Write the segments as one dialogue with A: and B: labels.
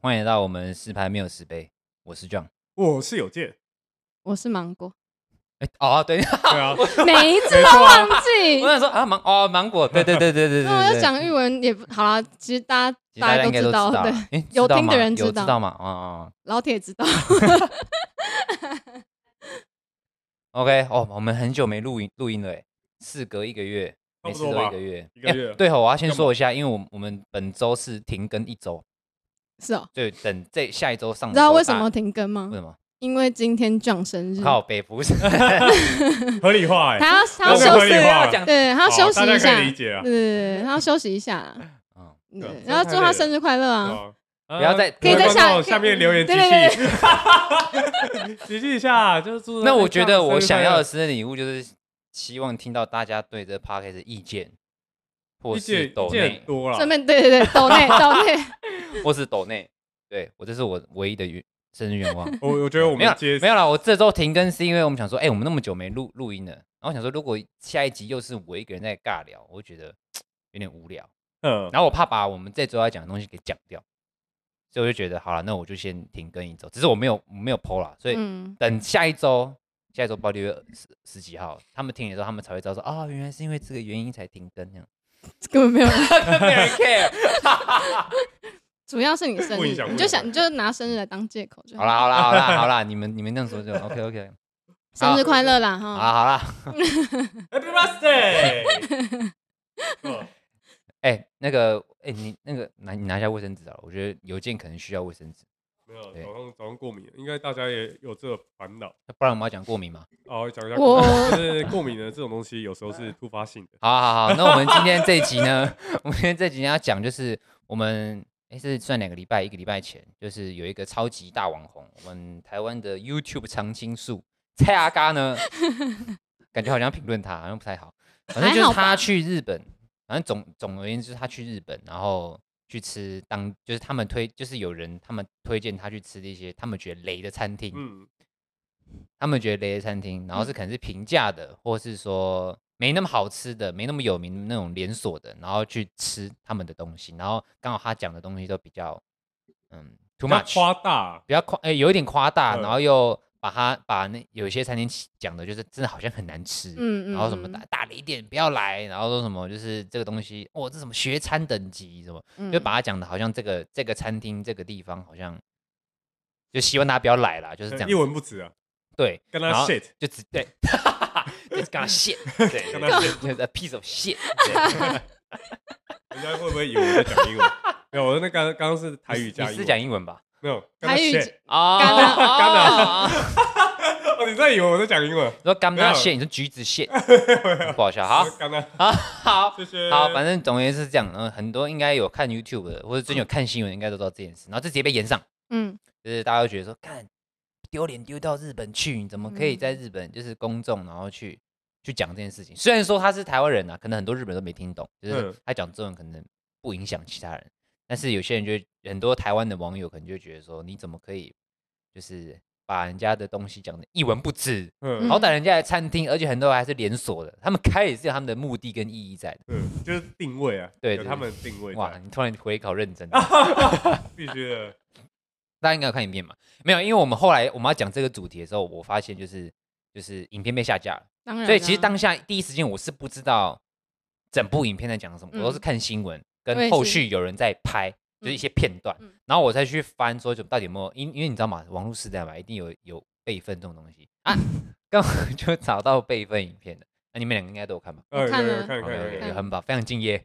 A: 欢迎来到我们十牌没有石碑，我是 John，
B: 我是有健，
C: 我是芒果。
A: 哎哦，对，对
B: 啊，
C: 每一次都忘记。
A: 我想说啊，芒哦芒果，对对对对对对。
C: 那我要讲日文也好啦，其实大家大家都知道，对，有听的人知道，
A: 知道吗？哦哦，
C: 老铁知道。
A: OK，哦，我们很久没录音录音了，哎，事隔一个月，每次都一个月，
B: 一个月。
A: 对哦，我要先说一下，因为我我们本周是停更一周。
C: 是哦，
A: 对，等这下一周上。
C: 你知道为什么停更吗？
A: 为什么？
C: 因为今天 John 生日。
A: 靠北不是
B: 合理化哎，
C: 他要他要休息，
B: 讲
C: 对，他要休息一下，
B: 理解啊，
C: 对，他要休息一下，嗯，然后祝他生日快乐啊！
A: 不要再
C: 可以在下
B: 下面留言机器，机器一下就是祝。
A: 那我觉得我想要的生日礼物就是希望听到大家对这 podcast 的意见。或是抖内
B: 多了，
C: 顺便对对对，抖内抖内，
A: 或是抖内，对我这是我唯一的愿生日愿望。
B: 我我觉得我们
A: 没有没有了，我这周停更是因为我们想说，哎、欸，我们那么久没录录音了，然后我想说，如果下一集又是我一个人在尬聊，我觉得有点无聊。嗯，然后我怕把我们这周要讲的东西给讲掉，所以我就觉得好了，那我就先停更一周。只是我没有我没有 po 了，所以等下一周，下一周报六月十十几号，他们听的时候，他们才会知道说，啊、哦，原来是因为这个原因才停更这样。
C: 根本没有人，
A: 没人 care。
C: 主要是你生日，你就想你就拿生日来当借口就好。
A: 好啦好啦好啦好啦，你们你们这样说就 OK OK。
C: 生日快乐啦哈！
A: 好好啦
B: ，Happy Birthday！
A: 哎，那个哎，你那个拿你拿一下卫生纸啊，我觉得邮件可能需要卫生纸。
B: 没有，早上早上过敏，应该大家也有这个烦恼。
A: 不然我们要讲过敏吗？
B: 哦，讲一下过敏。就是 过敏的这种东西，有时候是突发性的。
A: 好好好，那我们今天这一集呢，我们今天这集要讲就是我们哎，是算两个礼拜，一个礼拜前，就是有一个超级大网红，我们台湾的 YouTube 常青树蔡阿嘎呢，感觉好像评论他好像不太好，反正就是他去日本，反正总总而言之，他去日本，然后。去吃当就是他们推就是有人他们推荐他去吃的一些他们觉得雷的餐厅，嗯，他们觉得雷的餐厅，然后是可能是平价的，嗯、或是说没那么好吃的，没那么有名的那种连锁的，然后去吃他们的东西，然后刚好他讲的东西都比较嗯，too much
B: 夸大，
A: 比较夸哎、欸、有一点夸大，然后又。把他把那有些餐厅讲的，就是真的好像很难吃，嗯，然后什么大大雷点不要来，然后说什么就是这个东西，哦，这什么学餐等级什么，嗯、就把他讲的好像这个这个餐厅这个地方好像就希望大家不要来了，就是这样，
B: 一文不值啊，
A: 对，
B: 跟他 shit
A: 就只对，就是跟他 shit，对，跟他 shit，就是 a piece of shit，
B: 人家会不会以为我在讲英文？没有，我那刚刚刚是台语加英文，
A: 你是讲英文吧？
B: 没有，
C: 台语
A: 啊，
C: 干了，干了。
B: 哦，你在以为我在讲英文？
A: 说甘纳蟹，你说橘子蟹，不好笑。好，
B: 干了，
A: 好，好，
B: 谢谢。
A: 好，反正总而言之是这样。嗯，很多应该有看 YouTube 的，或者最近有看新闻，应该都知道这件事。然后这直接被延上，嗯，就是大家都觉得说，看丢脸丢到日本去，你怎么可以在日本就是公众，然后去去讲这件事情？虽然说他是台湾人啊，可能很多日本人都没听懂，就是他讲中文可能不影响其他人。但是有些人就很多台湾的网友可能就觉得说，你怎么可以就是把人家的东西讲的一文不值？嗯，好歹人家的餐厅，而且很多还是连锁的，他们开也是有他们的目的跟意义在的。
B: 嗯，就是定位啊，对，他们的定位。
A: 哇，你突然回考认真，
B: 必须的。
A: 大家应该有看影片嘛？没有，因为我们后来我们要讲这个主题的时候，我发现就是就是影片被下架了。当然。所以其实当下第一时间我是不知道整部影片在讲什么，我都是看新闻。跟后续有人在拍，就是一些片段，然后我再去翻说，就到底有没有，因因为你知道嘛，网络时代嘛，一定有有备份这种东西啊，刚好就找到备份影片的，那你们两个应该都有看吧？
C: 看了，
B: 看看，
A: 很棒，非常敬业，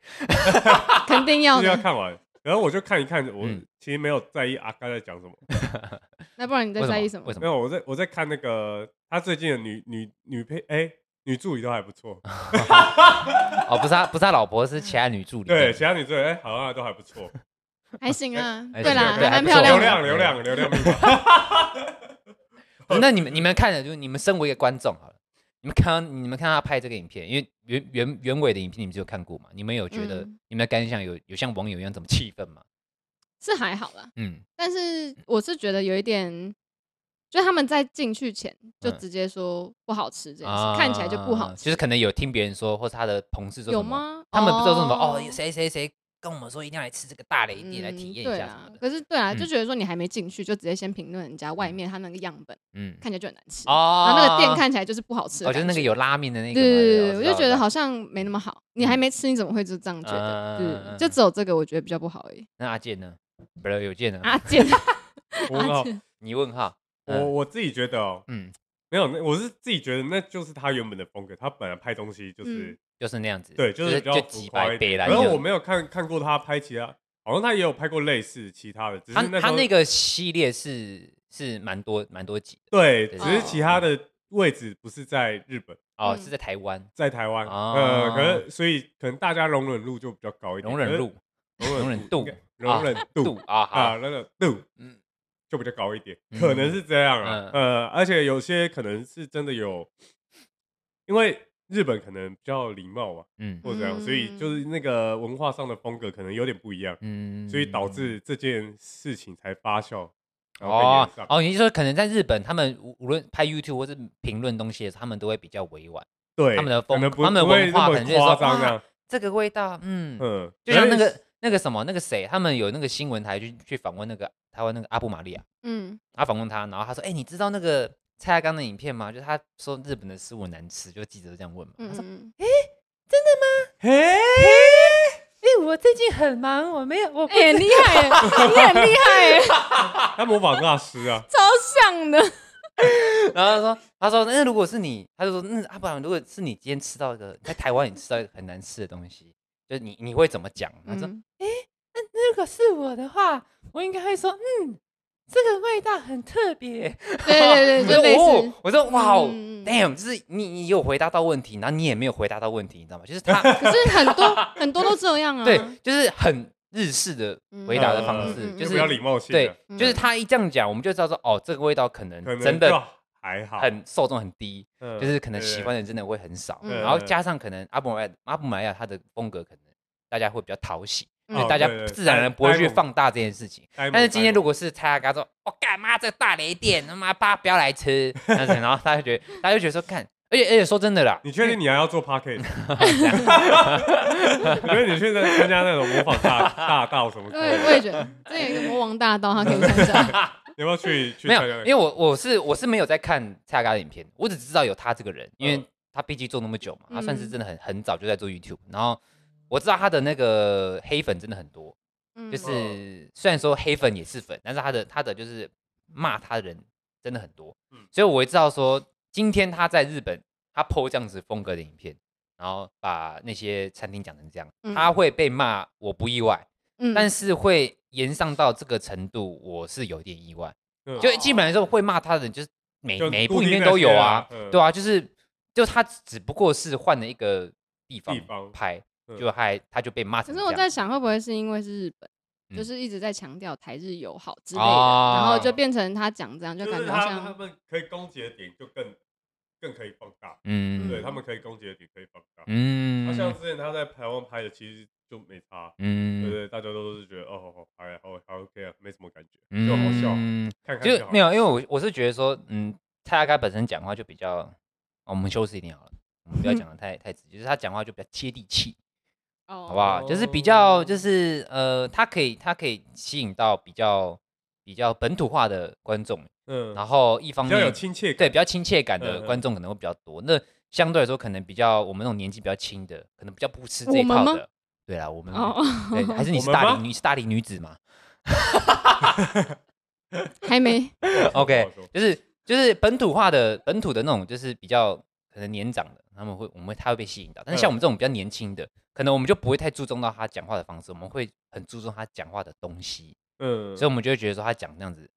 C: 肯定要
B: 要看完，然后我就看一看，我其实没有在意阿甘在讲什么，
C: 那不然你在在意什么？
A: 为什么？
B: 没有，我在我在看那个他最近的女女女配哎。女助理都还不错，
A: 哦，不是他，不是他老婆，是其他女助理。
B: 对，其他女助理，哎，好像都还不错，
C: 还行啊。对啦，还蛮漂
B: 亮，流量，流量，流量。
A: 那你们，你们看的，就是你们身为一个观众好了，你们看，你们看他拍这个影片，因为原原原委的影片你们就有看过嘛？你们有觉得你们的感想有有像网友一样怎么气愤吗？
C: 是还好啦，嗯，但是我是觉得有一点。就他们在进去前就直接说不好吃这件事，看起来就不好吃。
A: 就是可能有听别人说，或是他的同事说。
C: 有吗？
A: 他们不知道说什么哦，谁谁谁跟我们说一定要来吃这个大雷店来体验一下。
C: 可是对啊，就觉得说你还没进去就直接先评论人家外面他那个样本，嗯，看起来就很难吃。哦。然后那个店看起来就是不好吃。
A: 我觉得那个有拉面的那个。
C: 对对对，我就觉得好像没那么好。你还没吃，你怎么会就这样觉得？对，就只有这个我觉得比较不好而已。
A: 那阿健呢？不是有健呢？
C: 阿健。
B: 阿
A: 健，你问哈。
B: 我我自己觉得哦，嗯，没有，那我是自己觉得那就是他原本的风格，他本来拍东西就是
A: 就是那样子，
B: 对，就是比较浮夸一点。然后我没有看看过他拍其他，好像他也有拍过类似其他的，只是
A: 他那个系列是是蛮多蛮多集的，
B: 对，只是其他的位置不是在日本
A: 哦，是在台湾，
B: 在台湾，呃，可能所以可能大家容忍度就比较高一点，
A: 容忍度，容忍度，
B: 容忍度啊啊，那个度，嗯。就比较高一点，可能是这样啊，呃，而且有些可能是真的有，因为日本可能比较礼貌嘛，嗯，或者这样，所以就是那个文化上的风格可能有点不一样，嗯，所以导致这件事情才发酵。
A: 哦哦，你是说可能在日本，他们无论拍 YouTube 或是评论东西的时候，他们都会比较委婉，
B: 对，
A: 他们的风，他们的文化可能就是说，这个味道，嗯嗯，就像那个。那个什么，那个谁，他们有那个新闻台去去访问那个台湾那个阿布玛利亚，嗯，他访问他，然后他说，哎、欸，你知道那个蔡阿刚的影片吗？就他说日本的食物难吃，就记者这样问嘛。他说，哎、欸，真的吗？哎哎、欸欸，我最近很忙，我没有，我很厉、欸、害，你很厉害，
B: 他模仿大师啊，
C: 超像的。
A: 然后他说，他说，那如果是你，他就说，那阿布玛，如果是你今天吃到一个在台湾你吃到一个很难吃的东西。就你你会怎么讲？他说：“哎，那如果是我的话，我应该会说，嗯，这个味道很特别。”对
C: 对对，就类似。
A: 我说：“哇哦，damn！” 就是你你有回答到问题，然后你也没有回答到问题，你知道吗？就是他，
C: 可是很多 很多都这样啊。
A: 对，就是很日式的回答的方式，就是
B: 比较礼貌性。
A: 对，就是他一这样讲，我们就知道说，哦，这个味道可能真的
B: 还好，
A: 很受众很低，就是可能喜欢的人真的会很少。然后加上可能阿布玛阿布玛亚他的风格可能。大家会比较讨喜，因为大家自然而然不会去放大这件事情。但是今天如果是蔡阿嘎说：“我干嘛这大雷电，他妈爸不要来吃。”然后大家觉得，大家就觉得说：“看，而且而且说真的啦，
B: 你确定你还要做？我觉得你现在参加那种模仿大大道什么？
C: 对，我也觉得这有一个魔王大道，他可以参加。
B: 有 没有去？
A: 没有，因为我我是我是没有在看蔡阿嘎的影片，我只知道有他这个人，因为他毕竟做那么久嘛，他算是真的很很早就在做 YouTube，然后。我知道他的那个黑粉真的很多，就是虽然说黑粉也是粉，但是他的他的就是骂他的人真的很多，所以我会知道说今天他在日本他 po 这样子风格的影片，然后把那些餐厅讲成这样，他会被骂，我不意外，但是会延上到这个程度，我是有点意外，就基本来说会骂他的人就是每每一部里面都有啊，对啊，就是就他只不过是换了一个地方拍。就还他就被骂。可
C: 是我在想，会不会是因为是日本，就是一直在强调台日友好之类的，然后就变成他讲这样，就感觉像
B: 他们可以攻击的点就更更可以放大。嗯，对他们可以攻击的点可以放大。嗯，他像之前他在台湾拍的，其实就没差。嗯，对对，大家都是觉得哦，好，还好，还 OK 啊，没什么感觉，就好笑。看看
A: 就没有，因为我我是觉得说，嗯，蔡阿嘎本身讲话就比较，我们修饰一点好了，我们不要讲的太太直接，就是他讲话就比较接地气。好不好？就是比较，就是呃，他可以，他可以吸引到比较比较本土化的观众，嗯，然后一方面比较有亲切感，对，比较亲切感的观众可能会比较多。那相对来说，可能比较我们那种年纪比较轻的，可能比较不吃这一套的。对啦，我们对，还是你是大龄，你是大龄女子嘛？
C: 还没。
A: OK，就是就是本土化的本土的那种，就是比较可能年长的，他们会我们会他会被吸引到，但是像我们这种比较年轻的，可能我们就不会太注重到他讲话的方式，我们会很注重他讲话的东西。嗯，所以我们就会觉得说他讲这样子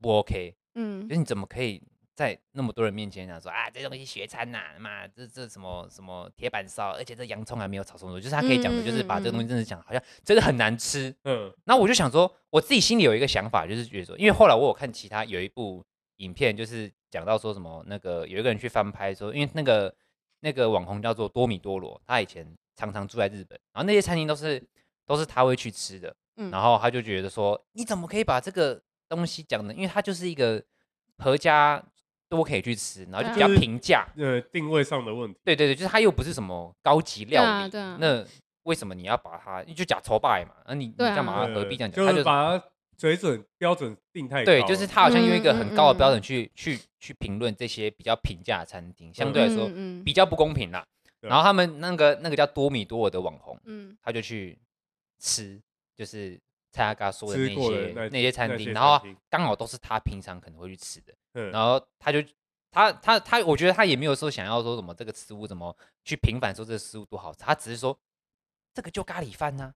A: 不 OK。嗯，就是你怎么可以？在那么多人面前讲说啊，这东西学餐呐，妈，这这什么什么铁板烧，而且这洋葱还没有炒熟，就是他可以讲的，就是把这个东西真的讲，好像真的很难吃。嗯，那我就想说，我自己心里有一个想法，就是觉得说，因为后来我有看其他有一部影片，就是讲到说什么那个有一个人去翻拍说，因为那个那个网红叫做多米多罗，他以前常常住在日本，然后那些餐厅都是都是他会去吃的，然后他就觉得说，你怎么可以把这个东西讲的，因为它就是一个合家。都可以去吃，然后就比较平价，
B: 呃，定位上的问题。
A: 对对对，就是它又不是什么高级料理，那为什么你要把它就假丑败嘛？那你你干嘛何必这样讲？
B: 就是把它水准标准定太高。
A: 对，就是他好像用一个很高的标准去去去评论这些比较平价的餐厅，相对来说比较不公平啦。然后他们那个那个叫多米多尔的网红，嗯，他就去吃，就是蔡阿嘎说的那些那些餐厅，然后刚好都是他平常可能会去吃的。然后他就他他他，我觉得他也没有说想要说什么这个食物怎么去平反说这个食物多好吃，他只是说这个就咖喱饭呐，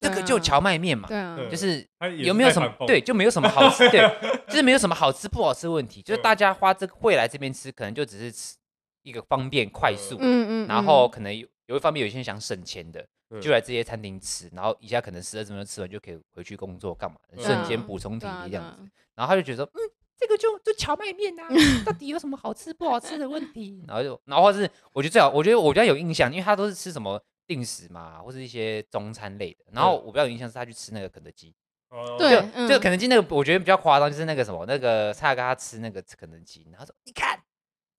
A: 这个就荞麦面嘛，就是有没有什么对，就没有什么好吃，对，就是没有什么好吃不好吃的问题，就是大家花这个会来这边吃，可能就只是吃一个方便快速，嗯。嗯，然后可能有有一方面有一些人想省钱的，就来这些餐厅吃，然后一下可能十二分钟吃完就可以回去工作干嘛，瞬间补充体力这样子，然后他就觉得嗯。这个就就荞麦面呐，到底有什么好吃不好吃的问题？然后就，然后或是我觉得最好，我觉得我比较有印象，因为他都是吃什么定时嘛，或是一些中餐类的。然后我比较有印象是他去吃那个肯德基，对，就肯德基那个我觉得比较夸张，就是那个什么那个蔡阿嘎他吃那个肯德基，然后说你看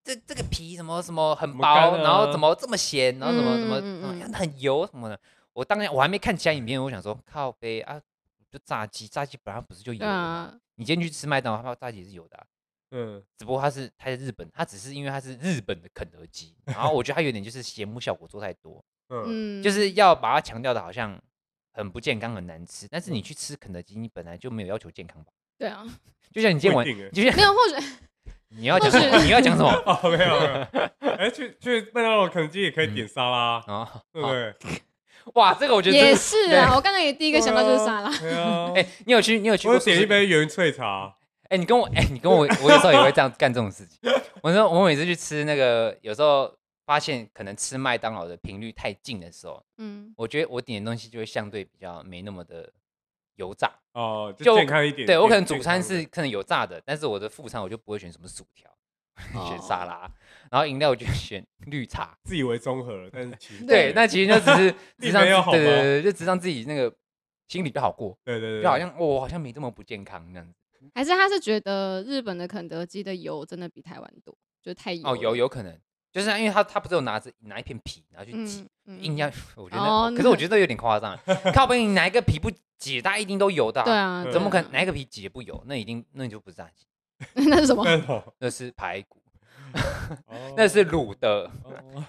A: 这这个皮什么什么很薄，然后怎么这么咸，然后什么什么很油什么的。我当然我还没看其他影片，我想说靠北啊，就炸鸡，炸鸡本来不是就油吗？你今天去吃麦当劳，它炸鸡是有的，嗯，只不过它是它在日本，它只是因为它是日本的肯德基，然后我觉得它有点就是节目效果做太多，嗯，就是要把它强调的好像很不健康很难吃，但是你去吃肯德基，你本来就没有要求健康吧？对啊，就像你今天晚，就是没有或者你要讲你要讲什么？哦，没有没有，
B: 哎，去去麦当劳肯德基也可以点沙拉啊，对不对？
A: 哇，这个我觉得
C: 也是啊！我刚才也第一个想到就是沙拉。
A: 哎，你有去？你有去？
B: 我点一杯原萃茶。
A: 哎，你跟我，哎，你跟我，我有时候也会这样干这种事情。我说，我每次去吃那个，有时候发现可能吃麦当劳的频率太近的时候，嗯，我觉得我点的东西就会相对比较没那么的油炸
B: 哦，就健康一点。
A: 对，我可能主餐是可能有炸的，但是我的副餐我就不会选什么薯条，选沙拉。然后饮料我就选绿茶，
B: 自以为综合了，但是其实
A: 对，那其实就只是 只让对对对，就只让自己那个心里比较好过，
B: 对对对，
A: 就好像我好像没这么不健康那样子。
C: 还是他是觉得日本的肯德基的油真的比台湾多，就太油。
A: 哦，有有可能，就是因为他他不是有拿着拿一片皮，然后去挤，硬要我觉得，可是我觉得有点夸张。靠背，你哪一个皮不挤，大家一定都油的。对啊，怎么可能哪一个皮挤不油？那一定那你就不是炸鸡，
C: 那是什么？
A: 那是排骨。那是卤的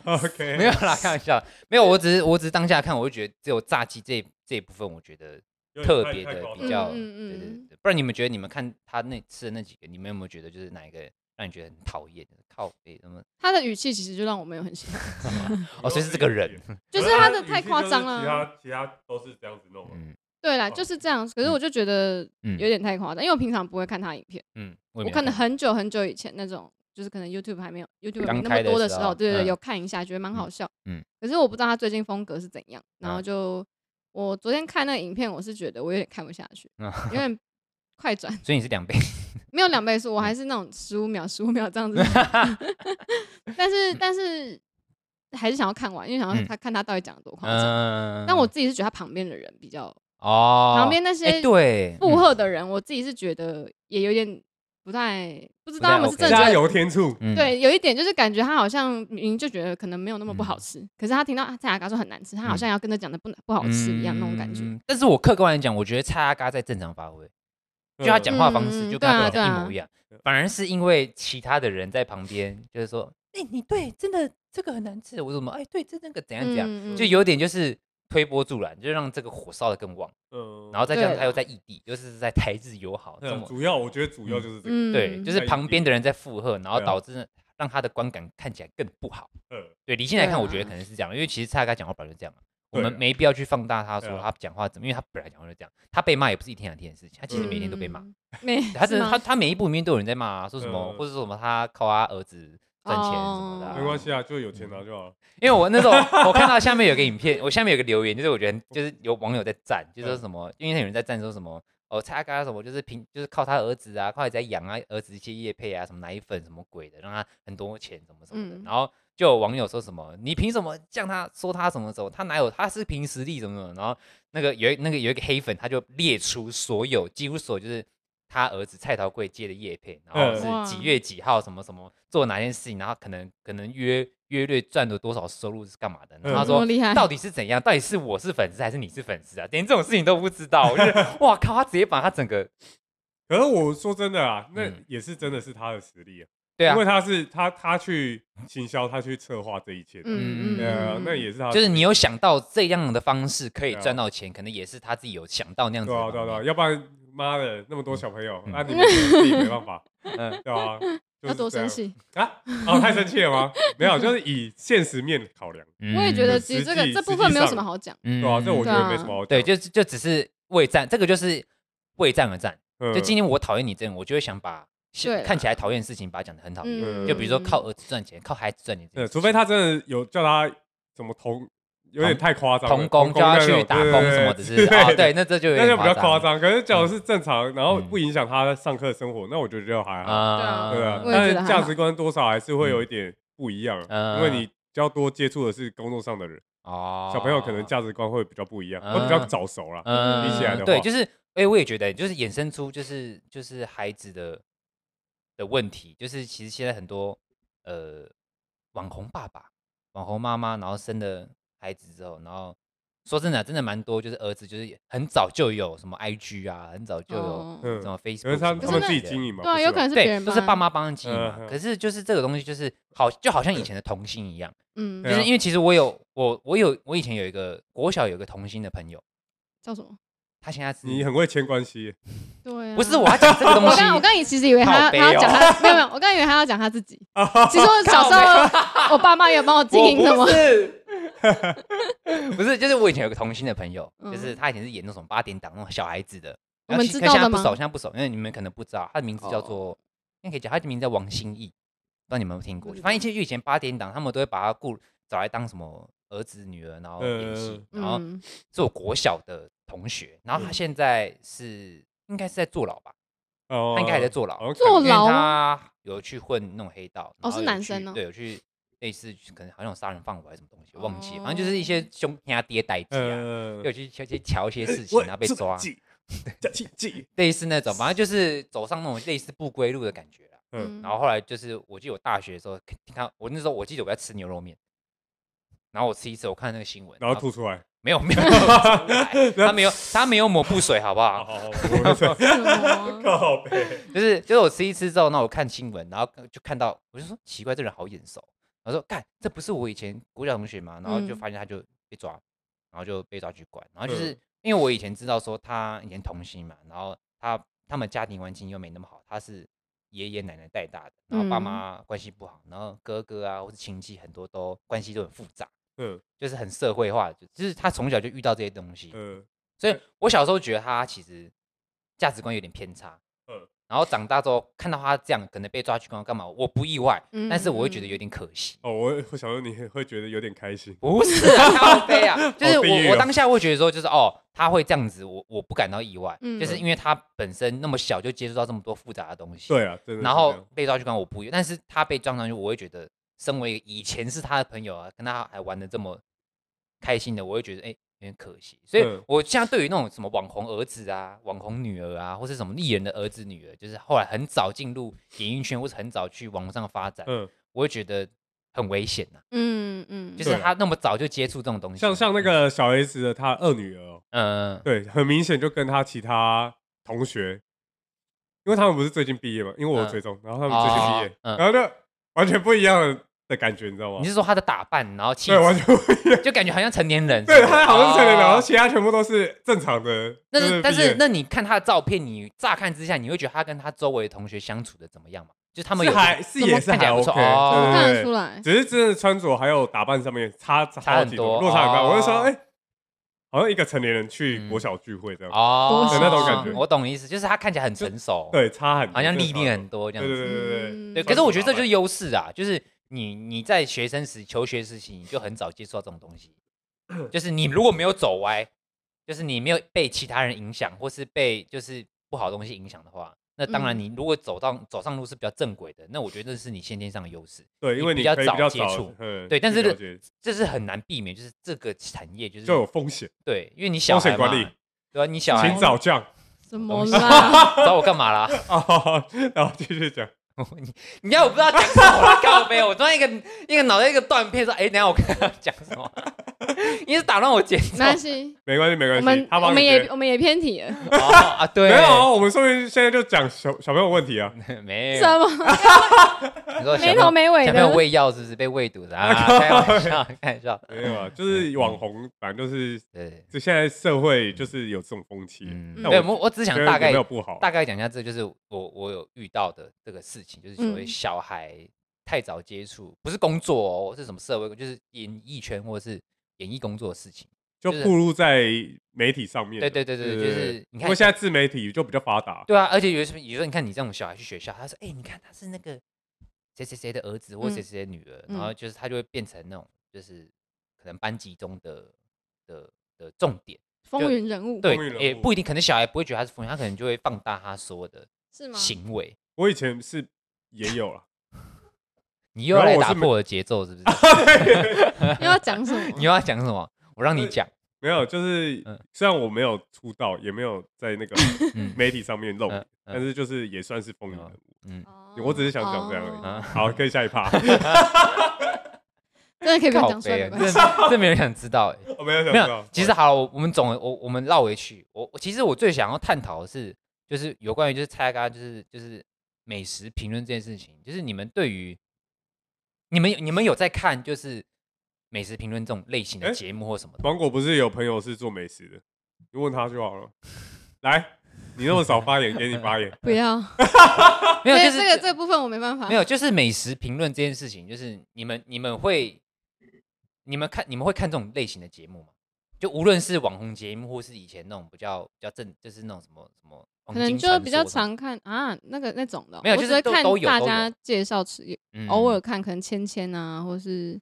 A: ，OK，没有啦，开玩笑，没有，我只是我只是当下看，我就觉得只有炸鸡这这一部分，我觉得特别的比较，对对对，不然你们觉得你们看他那吃的那几个，你们有没有觉得就是哪一个让你觉得很讨厌？靠背什么？
C: 他的语气其实就让我没有很喜欢
A: 哦，所以是这个人，
C: 就是他的太夸张了，
B: 其他其他都是这样子弄，
C: 嗯，对啦，就是这样，可是我就觉得有点太夸张，因为我平常不会看他影片，嗯，我看了很久很久以前那种。就是可能 YouTube 还没有 YouTube 没那么多的时候，对对对，有看一下，觉得蛮好笑。嗯，可是我不知道他最近风格是怎样。然后就我昨天看那个影片，我是觉得我有点看不下去，有点快转。
A: 所以你是两倍？
C: 没有两倍速，我还是那种十五秒、十五秒这样子。但是但是还是想要看完，因为想要他看他到底讲的多夸张。但我自己是觉得他旁边的人比较哦，旁边那些对附和的人，我自己是觉得也有点。不太不知道他们是正
B: 加油添醋，
C: 对，有一点就是感觉他好像明明就觉得可能没有那么不好吃，可是他听到蔡阿嘎说很难吃，他好像要跟他讲的不不好吃一样那种感觉。
A: 但是我客观来讲，我觉得蔡阿嘎在正常发挥，就他讲话方式就跟他一模一样，反而是因为其他的人在旁边就是说，哎，你对，真的这个很难吃，我说什么？哎，对，这那个怎样怎样，就有点就是推波助澜，就让这个火烧的更旺。嗯，然后再加上他又在异地，就是在台日友好，
B: 主要我觉得主要就是这
A: 个，对，就是旁边的人在附和，然后导致让他的观感看起来更不好。嗯，对，理性来看，我觉得可能是这样，因为其实蔡阿嘎讲话本来就这样，我们没必要去放大他说他讲话怎么，因为他本来讲话就这样，他被骂也不是一天两天的事情，他其实每天都被骂，
C: 没，
A: 他是他他每一部里面都有人在骂，说什么或者说什么他靠他儿子。赚钱什么的，
B: 没关系啊，就有钱拿就好。
A: 因为我那时候 我看到下面有个影片，我下面有个留言，就是我觉得就是有网友在赞，就说什么，因为他有人在赞说什么哦，蔡阿嘎什么就是凭就是靠他儿子啊，靠他在养啊儿子一些业配啊，什么奶粉什么鬼的，让他很多钱什么什么的。然后就有网友说什么，你凭什么这样他说他什么时候他哪有他是凭实力什么什么。然后那个有那个有一个黑粉，他就列出所有几乎所有就是。他儿子蔡桃贵接的叶片，然后是几月几号什么什么做哪件事情，然后可能可能约约略赚了多少收入是干嘛的？然后他说到底是怎样？到底是我是粉丝还是你是粉丝啊？连这种事情都不知道，我觉得哇靠！他直接把他整个，
B: 可是我说真的啊，那也是真的是他的实力啊，对啊，因为他是他他去行销，他去策划这一切，嗯嗯，对啊，那也是他，
A: 就是你有想到这样的方式可以赚到钱，可能也是他自己有想到那样子，
B: 对啊对啊，要不然。妈的，那么多小朋友，那你们自己没办法，嗯，对吧？
C: 要多生气
B: 啊？哦，太生气了吗？没有，就是以现实面考量。
C: 我也觉得，其实这个这部分没有什么好讲，
B: 对啊，这我觉得没什么好讲。
A: 对，就就只是为战，这个就是为战而战。就今天我讨厌你这样，我就会想把看起来讨厌的事情，把它讲的很讨厌。就比如说靠儿子赚钱，靠孩子赚钱。
B: 对，除非他真的有叫他怎么同。有点太夸张，
A: 童工就要去打工什么的，是啊，对，那这就那
B: 就比较夸张。可是假如是正常，然后不影响他上课生活，那我觉得就还好，对啊，但是价值观多少还是会有一点不一样，因为你比较多接触的是工作上的人，哦，小朋友可能价值观会比较不一样，会比较早熟了，比起来的话，
A: 对，就是，哎，我也觉得，就是衍生出就是就是孩子的的问题，就是其实现在很多呃网红爸爸、网红妈妈，然后生的。孩子之后，然后说真的，真的蛮多，就是儿子就是很早就有什么 IG 啊，很早就有什么 Facebook，因为
B: 他他们自己经营嘛，
C: 对，有可能是别人
A: 都是爸妈帮他经营嘛。可是就是这个东西，就是好，就好像以前的童星一样，嗯，就是因为其实我有我我有我以前有一个国小有一个童星的朋友，
C: 叫什么？
A: 他现在是
B: 你很会牵关系，
C: 对，
A: 不是我要讲这个东西。
C: 我刚我刚也其实以为他他要讲他没有没有，我刚以为他要讲他自己。其实我小时候我爸妈也帮我经营什么。
A: 不是，就是我以前有个童星的朋友，就是他以前是演那种八点档那种小孩子的。
C: 我们知道的吗？
A: 现在不熟，现在不熟，因为你们可能不知道，他的名字叫做，应该可以讲，他的名字叫王心义，不知道你们有没有听过？反正以前以前八点档，他们都会把他雇找来当什么儿子女儿，然后演戏，然后是我国小的同学，然后他现在是应该是在坐牢吧？哦，他应该还在坐牢，
C: 坐牢，
A: 他有去混那种黑道，
C: 哦，是男生哦，
A: 对，有去。类似可能好像有杀人放火还是什么东西，我忘记，反正就是一些凶他爹代志啊，有去去去瞧一些事情，然后被抓，类似那种，反正就是走上那种类似不归路的感觉了。嗯，然后后来就是我记得我大学的时候，看我那时候我记得我在吃牛肉面，然后我吃一次，我看那个新闻，
B: 然后吐出来，
A: 没有没有，他没有 他没有抹布水，好不好？
B: 靠北，
A: 就是就是我吃一次之后，那我看新闻，然后就看到，我就说奇怪，这人好眼熟。我说干，这不是我以前国小同学吗？然后就发现他就被抓，然后就被抓去关。然后就是因为我以前知道说他以前童星嘛，然后他他们家庭环境又没那么好，他是爷爷奶奶带大的，然后爸妈关系不好，然后哥哥啊或是亲戚很多都关系都很复杂，嗯，就是很社会化，就是他从小就遇到这些东西，嗯，所以我小时候觉得他其实价值观有点偏差，嗯。然后长大之后看到他这样，可能被抓去关干嘛？我不意外，但是我会觉得有点可惜。
B: 哦，我我想说你会觉得有点开心？
A: 不是啊，咖啡啊，就是我我当下会觉得说，就是哦，他会这样子，我我不感到意外，就是因为他本身那么小就接触到这么多复杂的东西。
B: 对啊，
A: 然后被抓去关我不意外，但是他被撞上去，我会觉得，身为以前是他的朋友啊，跟他还玩的这么开心的，我会觉得哎。有点可惜，所以我现在对于那种什么网红儿子啊、网红女儿啊，或是什么艺人的儿子女儿，就是后来很早进入演艺圈，或是很早去网络上发展，嗯，我会觉得很危险呐。嗯嗯，就是他那么早就接触这种东西，
B: 像像那个小 S 的他二女儿，嗯，对，很明显就跟他其他同学，因为他们不是最近毕业嘛，因为我有追踪，然后他们最近毕业，然后就完全不一样的的感觉，你知道吗？
A: 你是说他的打扮，然后气
B: 质，完全不一样，
A: 就感觉好像成年人。
B: 对，他好像是成年人，然后其他全部都是正常的。
A: 但是但是，那你看他的照片，你乍看之下，你会觉得他跟他周围的同学相处的怎么样吗？就他们有
B: 还是也是还不错
C: 哦，看得出来。
B: 只是真的穿着还有打扮上面差差很多，落差很大。我就说，哎。好像一个成年人去国小聚会这样
A: 哦，
B: 那种感觉，
A: 我懂意思，就是他看起来很成熟，
B: 对，差很，
A: 好像历练很多这样子，
B: 对对对对
A: 对。可是我觉得这就是优势啊，就是你你在学生时求学时期，你就很早接触到这种东西，就是你如果没有走歪，就是你没有被其他人影响，或是被就是不好的东西影响的话。那当然，你如果走到走上路是比较正轨的，那我觉得这是你先天上的优势。
B: 对，因为
A: 你比较早接触，对，但是这这是很难避免，就是这个产业就是
B: 就有风险。
A: 对，因为你小孩嘛，对吧？你小孩
B: 请早降，
C: 怎么啦？
A: 找我干嘛啦？
B: 哦然后继续讲。
A: 你 你要我不知道讲什么，告别我突然一个一个脑袋一个断片，说哎，等下我看他讲什么。你是打乱我节奏，
C: 没关系，
B: 没关系，没关系。
C: 我们我们也我们也偏题了。
A: 啊，对，
B: 没有，我们说明现在就讲小小朋友问题啊，
A: 没有。
C: 什么，
A: 你说
C: 没头没尾的，
A: 小朋友喂药是不是被喂毒的？啊？开玩笑，开玩笑，
B: 没有啊，就是网红，反正就是对，就现在社会就是有这种风气。嗯，
A: 对，我我只想大概
B: 没有不好，
A: 大概讲一下，这就是我我有遇到的这个事情，就是所谓小孩太早接触，不是工作哦，是什么社会，就是演艺圈或者是。演艺工作的事情，
B: 就暴露在媒体上面。
A: 对对对对，就是你看，
B: 不过现在自媒体就比较发达。
A: 对啊，而且有时候，有时候你看你这种小孩去学校，他说：“哎，你看他是那个谁谁谁的儿子，或谁谁谁的女儿。”然后就是他就会变成那种，就是可能班级中的的的重点，
C: 风云人物。
A: 对，也不一定，可能小孩不会觉得他是风云，他可能就会放大他所有的行为。
B: 我以前是也有了。
A: 你又要来打破我的节奏，是不是？
C: 又要讲什么？
A: 你又要讲什么？我让你讲。
B: 没有，就是虽然我没有出道，也没有在那个媒体上面露，但是就是也算是风云人物。嗯，我只是想讲这样而已。好，可以下一趴。
C: 真的可以不要讲出来，
A: 这没人想知道哎。
B: 我没有想
A: 没有。其实好了，我们总我我们绕回去。我其实我最想要探讨的是，就是有关于就是蔡阿嘎就是就是美食评论这件事情，就是你们对于。你们你们有在看就是美食评论这种类型的节目或什么的？
B: 芒果不是有朋友是做美食的，你问他就好了。来，你那么少发言，给你发言。
C: 不要，
A: 没有，就是
C: 这个这个部分我没办法。
A: 没有，就是美食评论这件事情，就是你们你们会你们看你们会看这种类型的节目吗？就无论是网红节目，或是以前那种比较比较正，就是那种什么什么。
C: 可能就比较常看啊，那个那种的，没有，就是看大家介绍吃，偶尔看可能芊芊啊，或是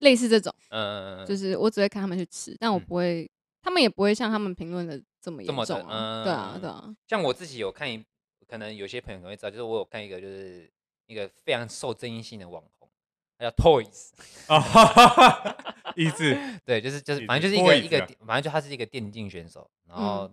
C: 类似这种，嗯，就是我只会看他们去吃，但我不会，他们也不会像他们评论的这么严重，嗯，对啊，对啊。
A: 像我自己有看一，可能有些朋友可能会知道，就是我有看一个，就是一个非常受争议性的网红，他叫 Toys 啊，哈哈哈，一致，对，就是就是，反正就是一个一个，反正就他是一个电竞选手，然后。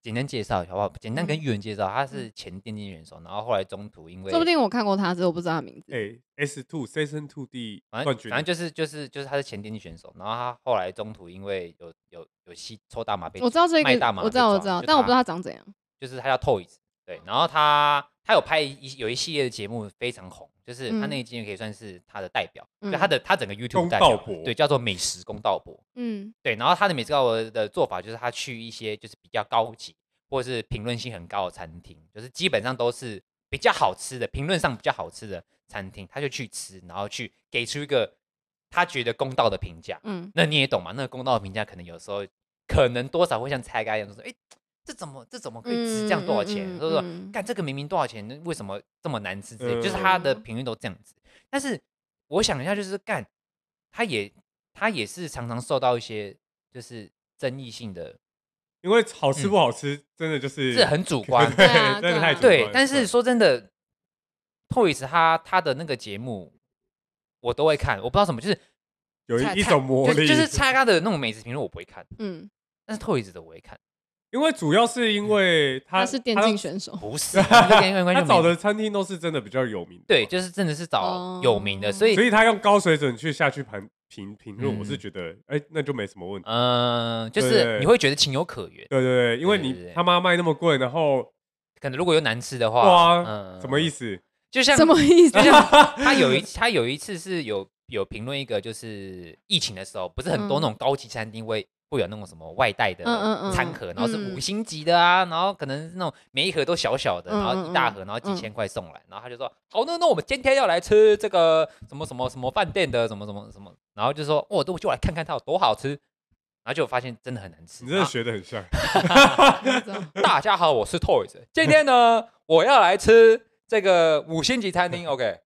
A: 简单介绍一下好不好？简单跟玉文介绍，他是前电竞选手，然后后来中途因为，
C: 说不定我看过他，只是我不知道他名字。
B: 哎，S Two Season Two 第冠军，
A: 反正就是就是就是他是前电竞选手，然后他后来中途因为有有有吸抽大麻被，
C: 我知道这个，我知道我知道，但我不知道他长怎样。
A: 就是他叫 Toys，对，然后他他有拍一有一系列的节目非常红，就是他那一季可以算是他的代表，就他的他整个 YouTube 代表，对，叫做美食公道博，嗯，对，然后他的美食公道博的做法就是他去一些就是比较高级。或是评论性很高的餐厅，就是基本上都是比较好吃的，评论上比较好吃的餐厅，他就去吃，然后去给出一个他觉得公道的评价。嗯，那你也懂嘛？那个公道的评价可能有时候可能多少会像菜干一样说，哎，这怎么这怎么可以值这样多少钱？就是说，干这个明明多少钱，为什么这么难吃？之类，就是他的评论都这样子。但是我想一下，就是干他也他也是常常受到一些就是争议性的。
B: 因为好吃不好吃，真的就是
A: 是很主 观，
B: 对，真的太主观。
A: 对，但是说真的，Toys 他他的那个节目我都会看，我不知道什么，就是
B: 有一种魔力，
A: 就是蔡他的那种美食评论我不会看，嗯，但是 Toys 的我会看，
B: 因为主要是因为他他
C: 是电竞选手，
A: 不是 他
B: 找的餐厅都是真的比较有名，
A: 对，就是真的是找有名的，所以
B: 所以他用高水准去下去盘。评评论，我是觉得，哎，那就没什么问题。
A: 嗯，就是你会觉得情有可原。
B: 对对对，因为你他妈卖那么贵，然后
A: 可能如果又难吃的话，
B: 哇，什么意思？
A: 就像
C: 什么意思？
A: 就像 他有一他有一次是有有评论一个，就是疫情的时候，不是很多那种高级餐厅会会有那种什么外带的餐盒，然后是五星级的啊，然后可能那种每一盒都小小的，然后一大盒，然后几千块送来，然后他就说好，那那我们今天要来吃这个什么什么什么饭店的什么什么什么，然后就说哦，都就来看看它有多好吃，然后就发现真的很难吃。
B: 你真的学得很像。
A: 大家好，我是 Toys，今天呢我要来吃。这个五星级餐厅，OK，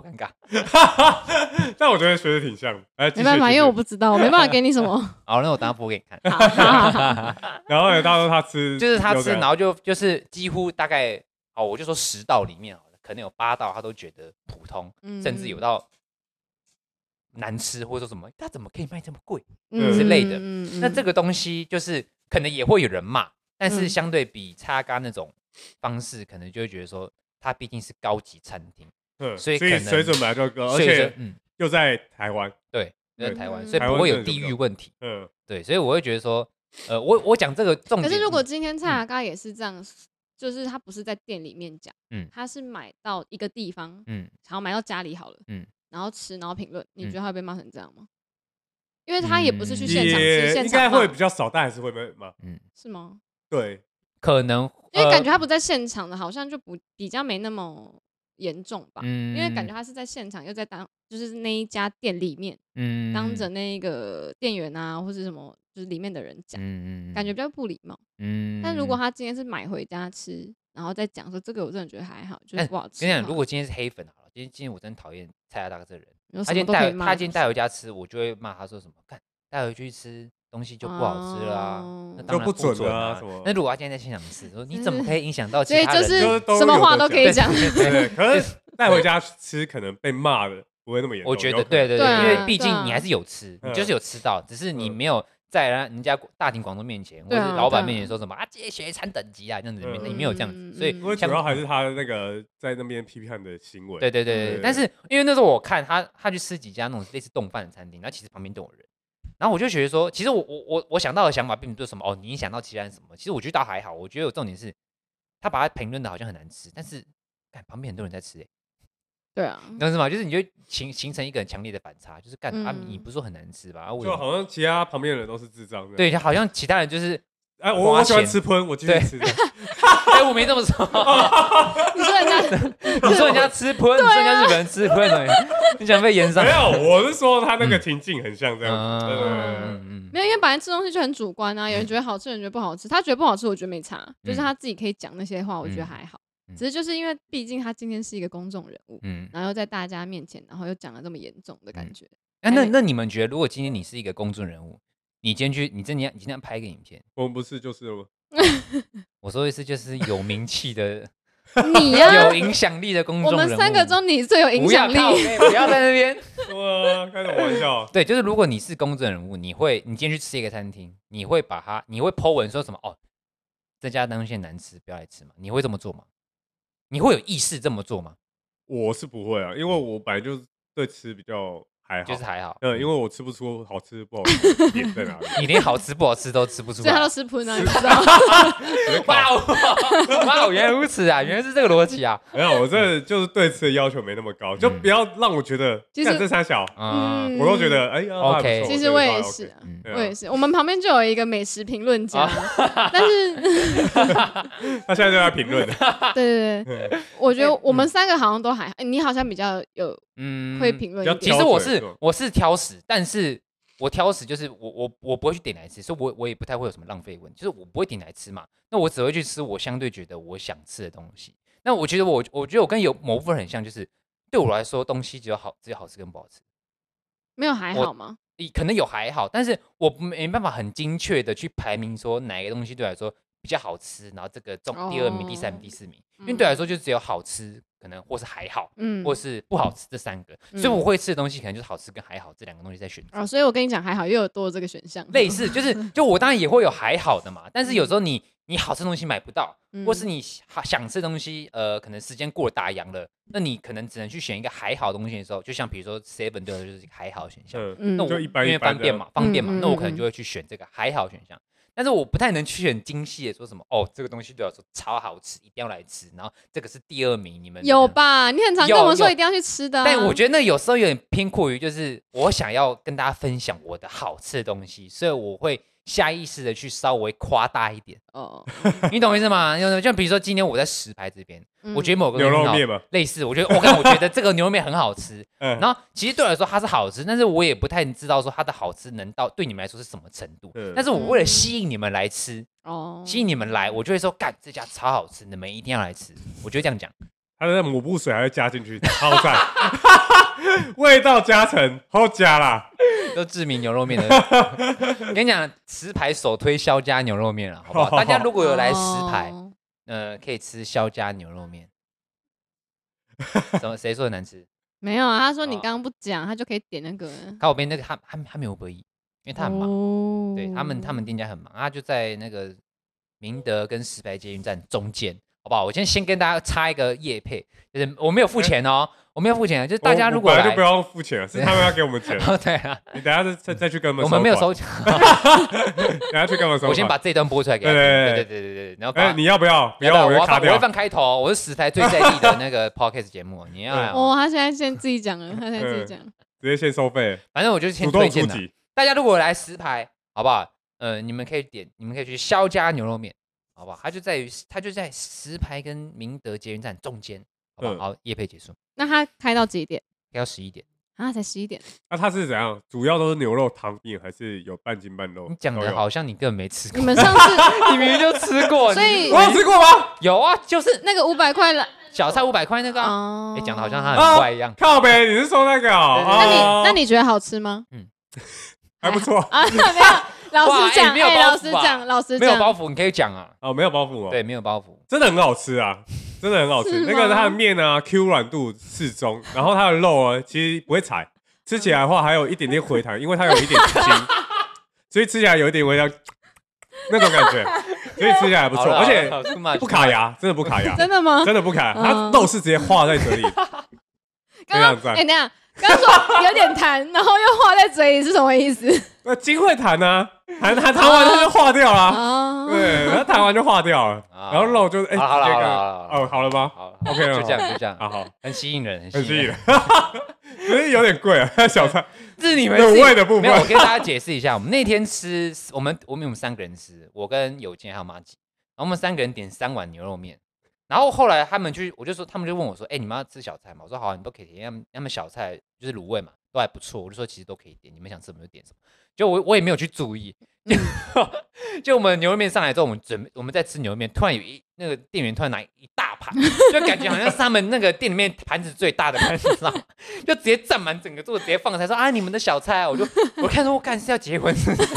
A: 好尴尬，
B: 但我觉得学的挺像。哎，
C: 没办法，因为我不知道，我没办法给你什么。
A: 好，那我等下播给你看。
B: 然后呢，到时候他吃，
A: 就是他吃，然后就就是几乎大概，哦，我就说十道里面，可能有八道他都觉得普通，甚至有到难吃，或者说什么，他怎么可以卖这么贵之类的。那这个东西就是可能也会有人骂，但是相对比叉嘎那种。方式可能就会觉得说，它毕竟是高级餐厅，所以所以
B: 水准本来就高，而且嗯，又在台湾，
A: 对，又在台湾，所以不会有地域问题，嗯，对，所以我会觉得说，呃，我我讲这个重点，
C: 可是如果今天蔡阿嘎也是这样，就是他不是在店里面讲，嗯，他是买到一个地方，嗯，然后买到家里好了，嗯，然后吃，然后评论，你觉得他会被骂成这样吗？因为他也不是去现场吃，现场应
B: 该会比较少，但还是会被骂，
C: 嗯，是吗？
B: 对。
A: 可能，
C: 因为感觉他不在现场的，好像就不比较没那么严重吧。嗯，因为感觉他是在现场，又在当就是那一家店里面，嗯，当着那个店员啊，或者什么，就是里面的人讲，嗯，感觉比较不礼貌。嗯，但如果他今天是买回家吃，然后再讲说这个，我真的觉得还好，就是不好吃。
A: 跟你讲，如果今天是黑粉好了，今天今天我真讨厌蔡阿嘎这个人，他今天带他今天带回家吃，我就会骂他说什么，看带回去吃。东西就不好吃啦，那当然不准啊。什么？那如果他今天在现场吃，说你怎么可以影响到其他人？
C: 就是什么话都可以讲。
B: 对，可是带回家吃，可能被骂的不会那么严重。
A: 我觉得，对对对，因为毕竟你还是有吃，你就是有吃到，只是你没有在人家大庭广众面前或者老板面前说什么啊，这些学餐等级啊这样子，你没有这样子，所以
B: 主要还是他那个在那边批判的行为。
A: 对对对对，但是因为那时候我看他，他去吃几家那种类似冻饭的餐厅，那其实旁边都有人。然后我就觉得说，其实我我我我想到的想法并不是什么哦，你想到其他人什么？其实我觉得倒还好。我觉得有重点是，他把它评论的好像很难吃，但是看旁边很多人在吃哎。
C: 对啊，
A: 你知道吗？就是你就形形成一个很强烈的反差，就是干啊，你不是说很难吃吧？
B: 就好像其他旁边的人都是智障。
A: 对，好像其他人就是
B: 哎，我我喜欢吃喷，我继续吃。
A: 哎，我没这么说。
C: 你说人家，
A: 你说人家吃喷，你说人家日本人吃喷你想被延上？
B: 没有，我是说他那个情境很像这样子。
C: 没有，因为本来吃东西就很主观啊，有人觉得好吃，有人觉得不好吃。他觉得不好吃，我觉得没差，就是他自己可以讲那些话，我觉得还好。只是就是因为毕竟他今天是一个公众人物，嗯，然后又在大家面前，然后又讲了这么严重的感觉。
A: 哎，那那你们觉得，如果今天你是一个公众人物，你今天去，你今天你今天拍一个影片，
B: 我们不是就是了吗？
A: 我说的是就是有名气的。
C: 你呀，
A: 有影响力的公众人物，
C: 我们三个中你最有影响力。
A: 不要在那边，
B: 哇，开什么玩笑？
A: 对，就是如果你是公众人物，你会，你今天去吃一个餐厅，你会把它，你会 po 文说什么？哦，这家东西难吃，不要来吃嘛？你会这么做吗？你会有意识这么做吗？
B: 我是不会啊，因为我本来就对吃比较。还好，
A: 就是还好，
B: 嗯，因为我吃不出好吃不好吃 点在哪里，
A: 你连好吃不好吃都吃不出来，
C: 所以他都吃喷啊，你知道？
A: 哇哦，哇哦，原来如此啊，原来是这个逻辑啊！
B: 没有，我这就是对吃的要求没那么高，就不要让我觉得像这三小，嗯，我都觉得哎呀，OK。
C: 其实我也是，我也是，我们旁边就有一个美食评论家，但是
B: 他现在就在评论。
C: 对对对，我觉得我们三个好像都还，你好像比较有。嗯，会评论。
A: 其实我是我是挑食，但是我挑食就是我我我不会去点来吃，所以我我也不太会有什么浪费问题，就是我不会点来吃嘛。那我只会去吃我相对觉得我想吃的东西。那我觉得我我觉得我跟有某部分很像，就是对我来说东西只有好只有好吃跟不好吃，
C: 没有还好吗？
A: 可能有还好，但是我没办法很精确的去排名说哪个东西对我来说比较好吃，然后这个中第二名、第三名、第四名，因为对我来说就只有好吃。可能或是还好，嗯，或是不好吃这三个，所以我会吃的东西可能就是好吃跟还好这两个东西在选择。
C: 哦，所以我跟你讲还好又有多了这个选项，
A: 类似就是 就我当然也会有还好的嘛，但是有时候你你好吃的东西买不到，或是你想吃的东西，呃，可能时间过了打烊了，那你可能只能去选一个还好的东西的时候，就像比如说 seven 就是还好选项，那我因为方便嘛，方便嘛，那我可能就会去选这个还好选项。但是我不太能去很精细的说什么哦，这个东西对我说超好吃，一定要来吃。然后这个是第二名，你们
C: 有吧？你很常跟我们说一定要去吃的，啊，
A: 但我觉得那有时候有点偏过于，就是我想要跟大家分享我的好吃的东西，所以我会。下意识的去稍微夸大一点。哦，你懂我意思吗？就就比如说今天我在石牌这边，嗯、我觉得某个
B: 牛肉面嘛，
A: 类似，我觉得 我看我觉得这个牛肉面很好吃，嗯，然后其实对我来说它是好吃，但是我也不太知道说它的好吃能到对你们来说是什么程度，嗯、但是我为了吸引你们来吃哦，吸引你们来，我就会说干这家超好吃，你们一定要来吃，我就这样讲。
B: 他的抹布水还要加进去，超赞，味道加成好加啦。
A: 都知名牛肉面的，我 跟你讲，石牌首推肖家牛肉面了，好不好？大家如果有来石牌，呃，可以吃肖家牛肉面。什么？谁说的难吃？
C: 没有啊，他说你刚刚不讲，他就可以点那个。
A: 他我边那个他他他没有回应，因为他很忙，对他们他们店家很忙，他就在那个明德跟石牌捷运站中间，好不好？我先先跟大家插一个叶配，就是我没有付钱哦。我没有付钱，就是大家如果来
B: 就不要付钱了，是他们要给我们钱。
A: 对啊，
B: 你等下再再去跟他们。
A: 我们没有收钱，
B: 等下去跟他们收。
A: 我先把这段播出来给他。对对对对对，然后哎，
B: 你要不要？不要，我要卡掉。
A: 我会放开头，我是石牌最在意的那个 podcast 节目，你要。
C: 哦，他现在先自己讲了，他现在自己讲，
B: 直接先收费。
A: 反正我就先推荐的。大家如果来石牌，好不好？呃，你们可以点，你们可以去肖家牛肉面，好不好？它就在于，它就在石牌跟明德捷运站中间。好，好，夜配结束。
C: 那它开到几点？
A: 开到十一点
C: 啊，才十一点。
B: 那它是怎样？主要都是牛肉汤面，还是有半斤半肉？
A: 你讲的好像你根本没吃过。
C: 你们上次
A: 你明明就吃过，
C: 所以
B: 我有吃过吗？
A: 有啊，就是
C: 那个五百块了，
A: 小菜五百块那个。哎，讲的好像他很怪一样。
B: 靠呗，你是说那个？那
C: 你那你觉得好吃吗？嗯，
B: 还不错
C: 啊。没有，老实讲，没有老实讲，老实讲，
A: 没有包袱，你可以讲啊。
B: 哦，没有包袱哦。
A: 对，没有包袱，
B: 真的很好吃啊。真的很好吃，那个它的面呢，Q 软度适中，然后它的肉啊，其实不会柴，吃起来的话还有一点点回弹，因为它有一点筋，所以吃起来有一点味道，那种感觉，所以吃起来还不错，而且不卡牙，真的不卡牙，
C: 真的吗？
B: 真的不卡，它肉是直接化在嘴里，
C: 刚刚哎，等下，刚刚说有点弹，然后又化在嘴里是什么意思？
B: 那金会弹呢？弹弹弹完它就化掉了，对，然后弹完就化掉了，然后肉就哎，
A: 好了好了，
B: 哦，好了吗？
A: 好
B: ，OK 了，
A: 就这样就这样，
B: 好好，
A: 很吸引人，
B: 很吸引人，可是 有点贵啊，小菜，
A: 是你们
B: 卤味的部分。
A: 没有，我跟大家解释一下，我们那天吃，我们我们有三个人吃，我跟友健还有马吉，然后我们三个人点三碗牛肉面，然后后来他们就我就说，他们就问我说，哎，你们要吃小菜吗？我说好，你都可以点，他们他们小菜就是卤味嘛，都还不错，我就说其实都可以点，你们想吃什么就点什么。就我我也没有去注意，就 就我们牛肉面上来之后，我们准备我们在吃牛肉面，突然有一那个店员突然拿一大盘，就感觉好像是他们那个店里面盘子最大的盘子，就直接占满整个桌子，直接放菜说啊，你们的小菜啊，我就我看说我干是要结婚是不是？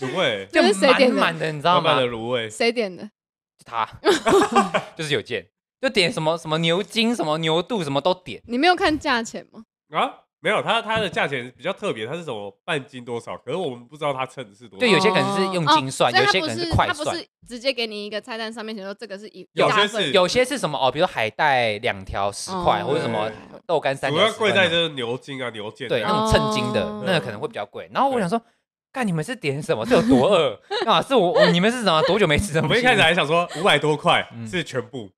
B: 卤味
A: 就满满的，你知道吗？
B: 满的卤味
C: 谁点的？
A: 他 就是有件，就点什么什么牛筋什么牛肚什么都点。
C: 你没有看价钱吗？
B: 啊？没有，它它的价钱比较特别，它是什么半斤多少？可是我们不知道它称的是多少。
A: 对，有些可能是用斤算，有些可能是块算。它
C: 不是直接给你一个菜单上面写说这个是一，
A: 有些是有些是什么哦，比如海带两条十块，或者什么豆干三条。
B: 主要贵在就是牛筋啊、牛腱。
A: 对，那种称斤的，那个可能会比较贵。然后我想说，看你们是点什么？这有多饿？啊，是我你们是什么？多久没吃？
B: 我们一开始还想说五百多块是全部，嗯。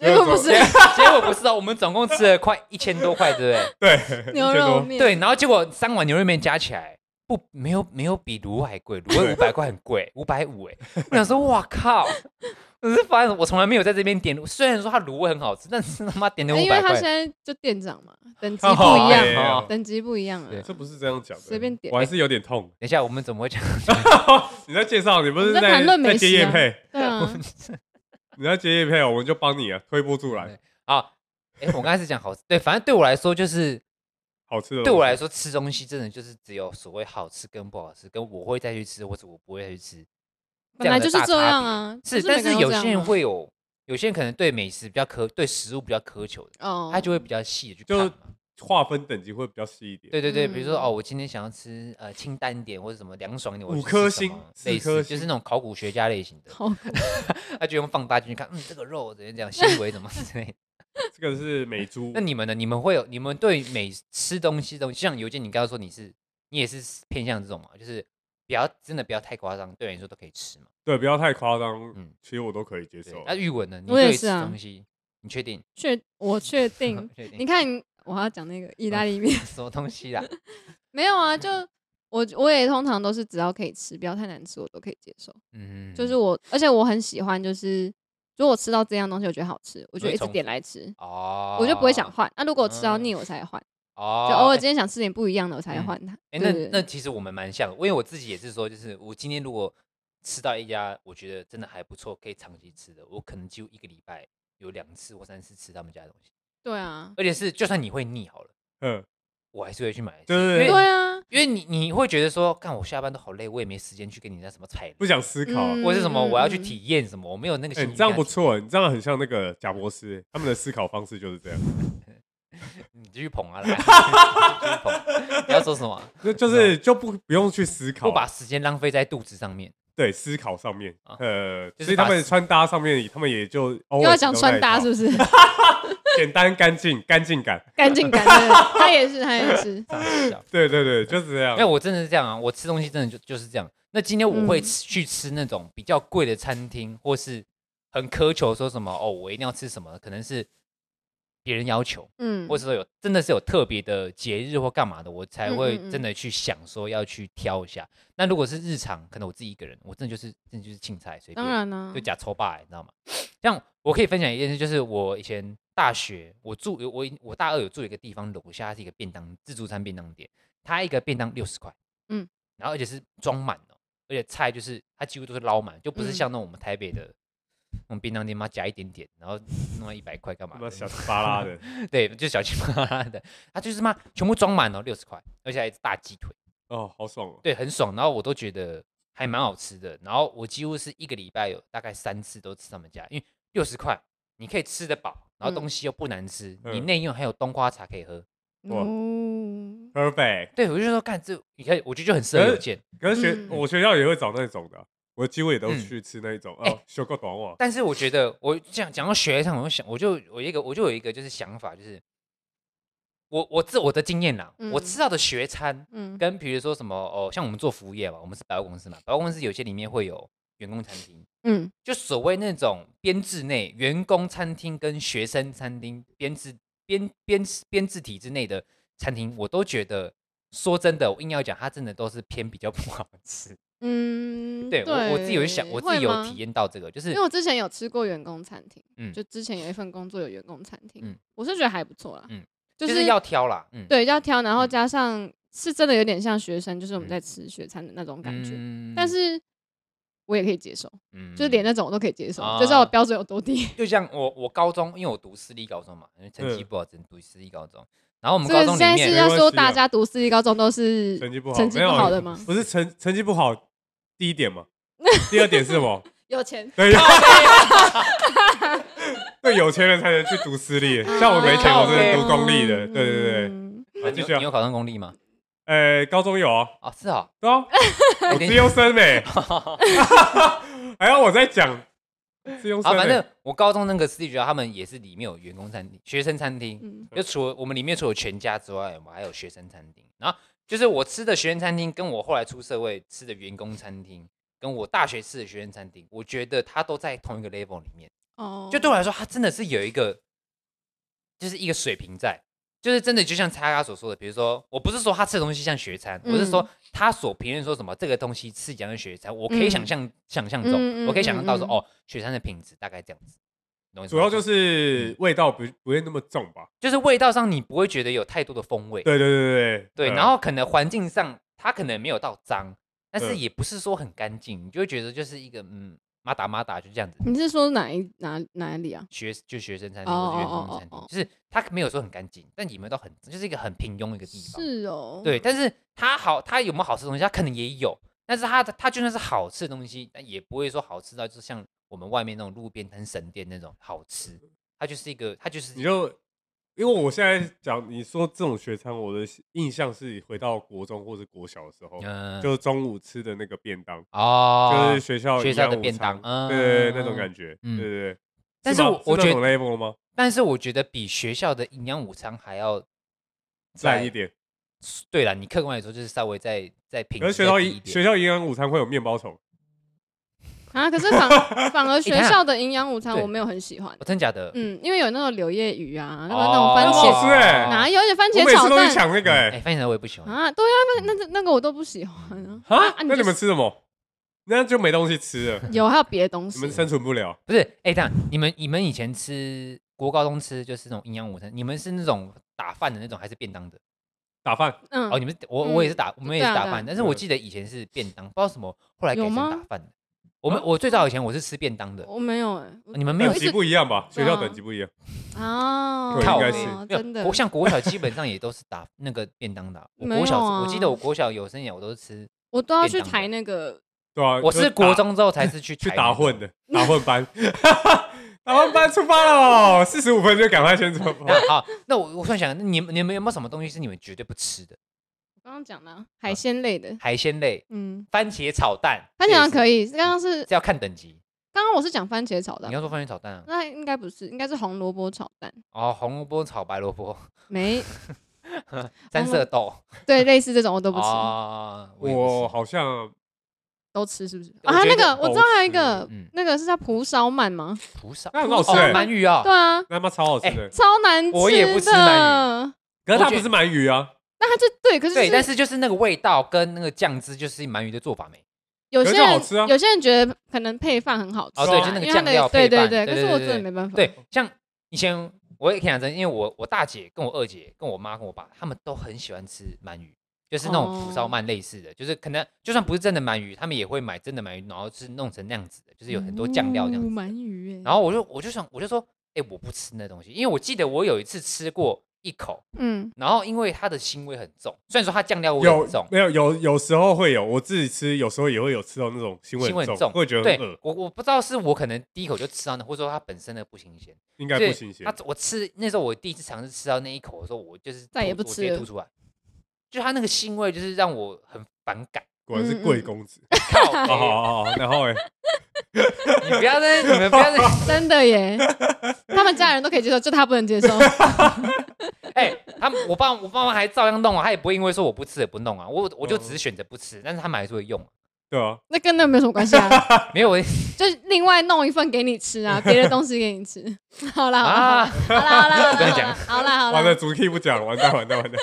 C: 结果不是，
A: 结果不是哦。我们总共吃了快一千多块，对不对？
B: 对，
C: 牛肉面。
A: 对，然后结果三碗牛肉面加起来不没有没有比卤还贵，卤味 五百块很贵，五百五哎。我想说，哇靠！我是发现我从来没有在这边点，虽然说它卤味很好吃，但是他妈点的五百块。因为
C: 他现在就店长嘛，等级不一样，等级不一样啊。
B: 这不是这样讲的，
C: 随便点。
B: 我还是有点痛。
A: 等一下，我们怎么会讲？
B: 你在介绍，你不是在
C: 谈论美食？
B: 对啊。你要接业配哦，我们就帮你啊，推波助澜。
A: 好，哎，我刚才是讲好吃，对，反正对我来说就是
B: 好吃的。
A: 对我来说，吃东西真的就是只有所谓好吃跟不好吃，跟我会再去吃或者我不会再去吃。
C: 本来就是这样啊，
A: 是，但是有些人会有，有些人可能对美食比较苛，对食物比较苛求的，哦，他就会比较细的去看。
B: 划分等级会比较细一点。
A: 对对对，比如说哦，我今天想要吃呃清淡一点或者什么凉爽一点，
B: 五颗星，类似
A: 就是那种考古学家类型的。他就用放大镜去看，嗯，这个肉怎样这样，纤维怎么之类的。
B: 这个是美猪。
A: 那你们呢？你们会有你们对美吃东西的东西，像尤健，你刚刚说你是你也是偏向这种嘛？就是不要真的不要太夸张，对你来说都可以吃嘛。
B: 对，不要太夸张。嗯，其实我都可以接受。
A: 那玉文呢？
C: 我也是啊。
A: 东西，你确定？
C: 确，我确 定。你看，我要讲那个意大利面，
A: 什么东西啦？
C: 没有啊，就我我也通常都是只要可以吃，不要太难吃，我都可以接受。嗯，就是我，而且我很喜欢，就是如果我吃到这样东西，我觉得好吃，我就一直点来吃。哦，我就不会想换。那如果我吃到腻，我才换。哦，就偶尔今天想吃点不一样的，我才会换它。
A: 哎，那那其实我们蛮像，因为我自己也是说，就是我今天如果吃到一家我觉得真的还不错，可以长期吃的，我可能就一个礼拜有两次或三次吃他们家的东西。
C: 对啊，
A: 而且是就算你会腻好了，嗯，我还是会去买。
B: 对
C: 对啊，
A: 因为你你会觉得说，干我下班都好累，我也没时间去跟你那什么菜，
B: 不想思考，
A: 或者什么我要去体验什么，我没有那个心。
B: 这样不错，你这样很像那个贾博士，他们的思考方式就是这样。
A: 你继续捧啊，来，继续捧。你要说什么？
B: 就就是就不不用去思考，
A: 不把时间浪费在肚子上面。
B: 对，思考上面，呃，就是他们穿搭上面，他们也就又
C: 要讲穿搭是不是？
B: 简单、干净、干净感、
C: 干净感。他也是，他也是。
B: 对对对，就是这样。
A: 因为我真的是这样啊，我吃东西真的就就是这样。那今天我会去吃那种比较贵的餐厅，或是很苛求说什么哦，我一定要吃什么，可能是。别人要求，嗯，或者说有真的是有特别的节日或干嘛的，我才会真的去想说要去挑一下。那如果是日常，可能我自己一个人，我真的就是真的就是青菜，随便，当然呢，就假抽霸，你知道吗？像我可以分享一件事，就是我以前大学我住我我大二有住一个地方，楼下是一个便当自助餐便当店，它一个便当六十块，嗯，然后而且是装满的，而且菜就是它几乎都是捞满，就不是像那种我们台北的。那种便当店嘛，加一点点，然后弄一百块干嘛？
B: 小气巴拉的，
A: 对，就小气巴拉的。他就是嘛，全部装满了，六十块，而且还是大鸡腿。
B: 哦，好爽哦。
A: 对，很爽。然后我都觉得还蛮好吃的。然后我几乎是一个礼拜有大概三次都吃他们家，因为六十块你可以吃得饱，然后东西又不难吃，嗯、你内用还有冬瓜茶可以喝。哇
B: ，perfect。
A: 对，我就说干这，你看，我觉得就很适合有健。
B: 可是学、嗯、我学校也会找那种的。我几乎也都去吃那种，哦，修个短袜。
A: 但是我觉得，我这样讲到学上，我就想，我就我一个，我就有一个就是想法，就是我我自我的经验啦，我知道的学餐，嗯，跟比如说什么哦，像我们做服务业嘛，我们是百货公司嘛，百货公司有些里面会有员工餐厅，嗯，就所谓那种编制内员工餐厅跟学生餐厅编制编编编制体制内的餐厅，我都觉得说真的，我硬要讲，它真的都是偏比较不好吃。嗯，对，我我自己有想，我自己有体验到这个，就？是
C: 因为我之前有吃过员工餐厅，嗯，就之前有一份工作有员工餐厅，嗯，我是觉得还不错啦，嗯，
A: 就是要挑啦，嗯，
C: 对，要挑，然后加上是真的有点像学生，就是我们在吃学餐的那种感觉，但是我也可以接受，嗯，就是连那种我都可以接受，就知道我标准有多低。
A: 就像我我高中，因为我读私立高中嘛，因为成绩不好，只能读私立高中。然后我们高中里面，
C: 现在是要说大家读私立高中都是成绩不好，成绩不好的吗？
B: 不是成成绩不好。第一点嘛，第二点是什么？
C: 有钱。
B: 对，对，有钱人才能去读私立，像我没钱，我是读公立的。对
A: 对对。你有考上公立吗？
B: 呃，高中有啊。
A: 啊，是啊。
B: 对啊，我资优生 哎。还要我在讲资优生？啊，
A: 反正我高中那个私立学校，他们也是里面有员工餐厅、学生餐厅。就除了我们里面除了全家之外，我们还有学生餐厅。然后。就是我吃的学生餐厅，跟我后来出社会吃的员工餐厅，跟我大学吃的学生餐厅，我觉得它都在同一个 level 里面。哦，就对我来说，它真的是有一个，就是一个水平在，就是真的就像叉叉所说的，比如说，我不是说他吃的东西像学餐，我是说他所评论说什么这个东西吃起来像学餐，我可以想象想象中，我可以想象到说，哦，学餐的品质大概这样子。
B: 主要就是味道不不会那么重吧，
A: 就是味道上你不会觉得有太多的风味。
B: 对对对对
A: 对，然后可能环境上它可能没有到脏，但是也不是说很干净，你就会觉得就是一个嗯马达马达就这样子。
C: 你是说哪一哪哪里啊？
A: 学就学生餐厅或者员工餐厅，就是它没有说很干净，但你们都很就是一个很平庸的一个地方。
C: 是哦，
A: 对，但是它好，它有没有好吃的东西？它可能也有，但是它的它就算是好吃的东西，但也不会说好吃到就是像我们外面那种路边摊神店那种好吃。它就是一个，它就是
B: 你就，因为我现在讲你说这种学餐，我的印象是回到国中或者国小的时候，嗯，就是中午吃的那个便当哦，就是学校
A: 学校的便当，
B: 对对对，那种感觉，对对对。
A: 但是我觉得，但是我觉得比学校的营养午餐还要
B: 烂一点。
A: 对了，你客观来说就是稍微再再平。
B: 可是学校学校营养午餐会有面包虫
C: 啊？可是反 反而学校的营养午餐我没有很喜欢。
A: 真假的？
C: 嗯，因为有那种柳叶鱼啊，那个那种番茄，
B: 好吃哎，
C: 哪有？而且番茄炒蛋
B: 抢那个
A: 哎，番茄我也不喜欢
C: 啊。对啊，那那那个我都不喜欢
B: 啊。那你们吃什么？那就没东西吃了。
C: 有，还有别的东西。
B: 你们生存不了。
A: 不是，哎，这样你们你们以前吃国高中吃就是那种营养午餐，你们是那种打饭的那种还是便当的？
B: 打饭，
C: 嗯，
A: 哦，你们我我也是打，我们也是打饭，但是我记得以前是便当，不知道什么，后来改成打饭的。我们我最早以前我是吃便当的，
C: 我没有哎，
A: 你们没有
B: 等级不一样吧？学校等级不一样
C: 啊，
B: 应该是
C: 真的。
A: 我像国小基本上也都是打那个便当的，我国小我记得我国小有生以来我都是吃，
C: 我都要去抬那个，
B: 对啊，
A: 我是国中之后才是去
B: 去打混的，打混班。打混班出发了哦，四十五分就赶快先走。
A: 好，那我我突然想，你们你们有没有什么东西是你们绝对不吃的？
C: 我刚刚讲的海鲜类的，
A: 海鲜类，嗯，番茄炒蛋，
C: 番茄炒蛋可以。刚刚是
A: 要看等级。
C: 刚刚我是讲番茄炒蛋，
A: 你要说番茄炒蛋啊？
C: 那应该不是，应该是红萝卜炒蛋。
A: 哦，红萝卜炒白萝卜，
C: 没，
A: 三色豆，
C: 对，类似这种我都不吃。
B: 啊我好像。
C: 都吃是不是啊？那个我知道还有一个，那个是叫蒲烧鳗吗？
A: 蒲烧
B: 那很好吃哎，
A: 鳗鱼啊，
C: 对啊，
B: 那妈超好吃的，
C: 超难吃。
A: 我也不吃鳗鱼，
B: 可是它不是鳗鱼啊。
C: 那它就对，可是
A: 对，但是就是那个味道跟那个酱汁就是鳗鱼的做法没。
C: 有些人有些人觉得可能配饭很好吃，
A: 哦对，就那个酱料配饭，
C: 对对对。可是我真的没办法。
A: 对，像以前我也可以讲真，因为我我大姐跟我二姐跟我妈跟我爸，他们都很喜欢吃鳗鱼。就是那种蒲烧鳗类似的，就是可能就算不是真的鳗鱼，他们也会买真的鳗鱼，然后是弄成那样子的，就是有很多酱料这样子。
C: 鳗鱼，
A: 然后我就我就想我就说，哎，我不吃那东西，因为我记得我有一次吃过一口，嗯，然后因为它的腥味很重，虽然说它酱料味很重，
B: 没有有有时候会有，我自己吃有时候也会有吃到那种腥味很重，会觉得很恶。
A: 我我不知道是我可能第一口就吃到那，或者说它本身的不新鲜，
B: 应该不新鲜。
A: 它我吃那时候我第一次尝试吃到那一口的时候，我就是
C: 再也不吃了，
A: 吐出来。就它那个腥味，就是让我很反感。
B: 果然是贵公子。
A: 靠！
B: 好好好，然后哎，
A: 你不要在，你们不要在，
C: 真的耶！他们家人都可以接受，就他不能接受。
A: 哎，他们我爸我爸妈还照样弄啊，他也不会因为说我不吃也不弄啊。我我就只是选择不吃，但是他们还是会用。
B: 对啊，
C: 那跟那没有什么关系啊。
A: 没有，
C: 就另外弄一份给你吃啊，别的东西给你吃。好啦，好啦，好啦，好啦，
A: 不要讲，
C: 好啦，好啦。
B: 完了，主题不讲，完蛋，完蛋，完蛋。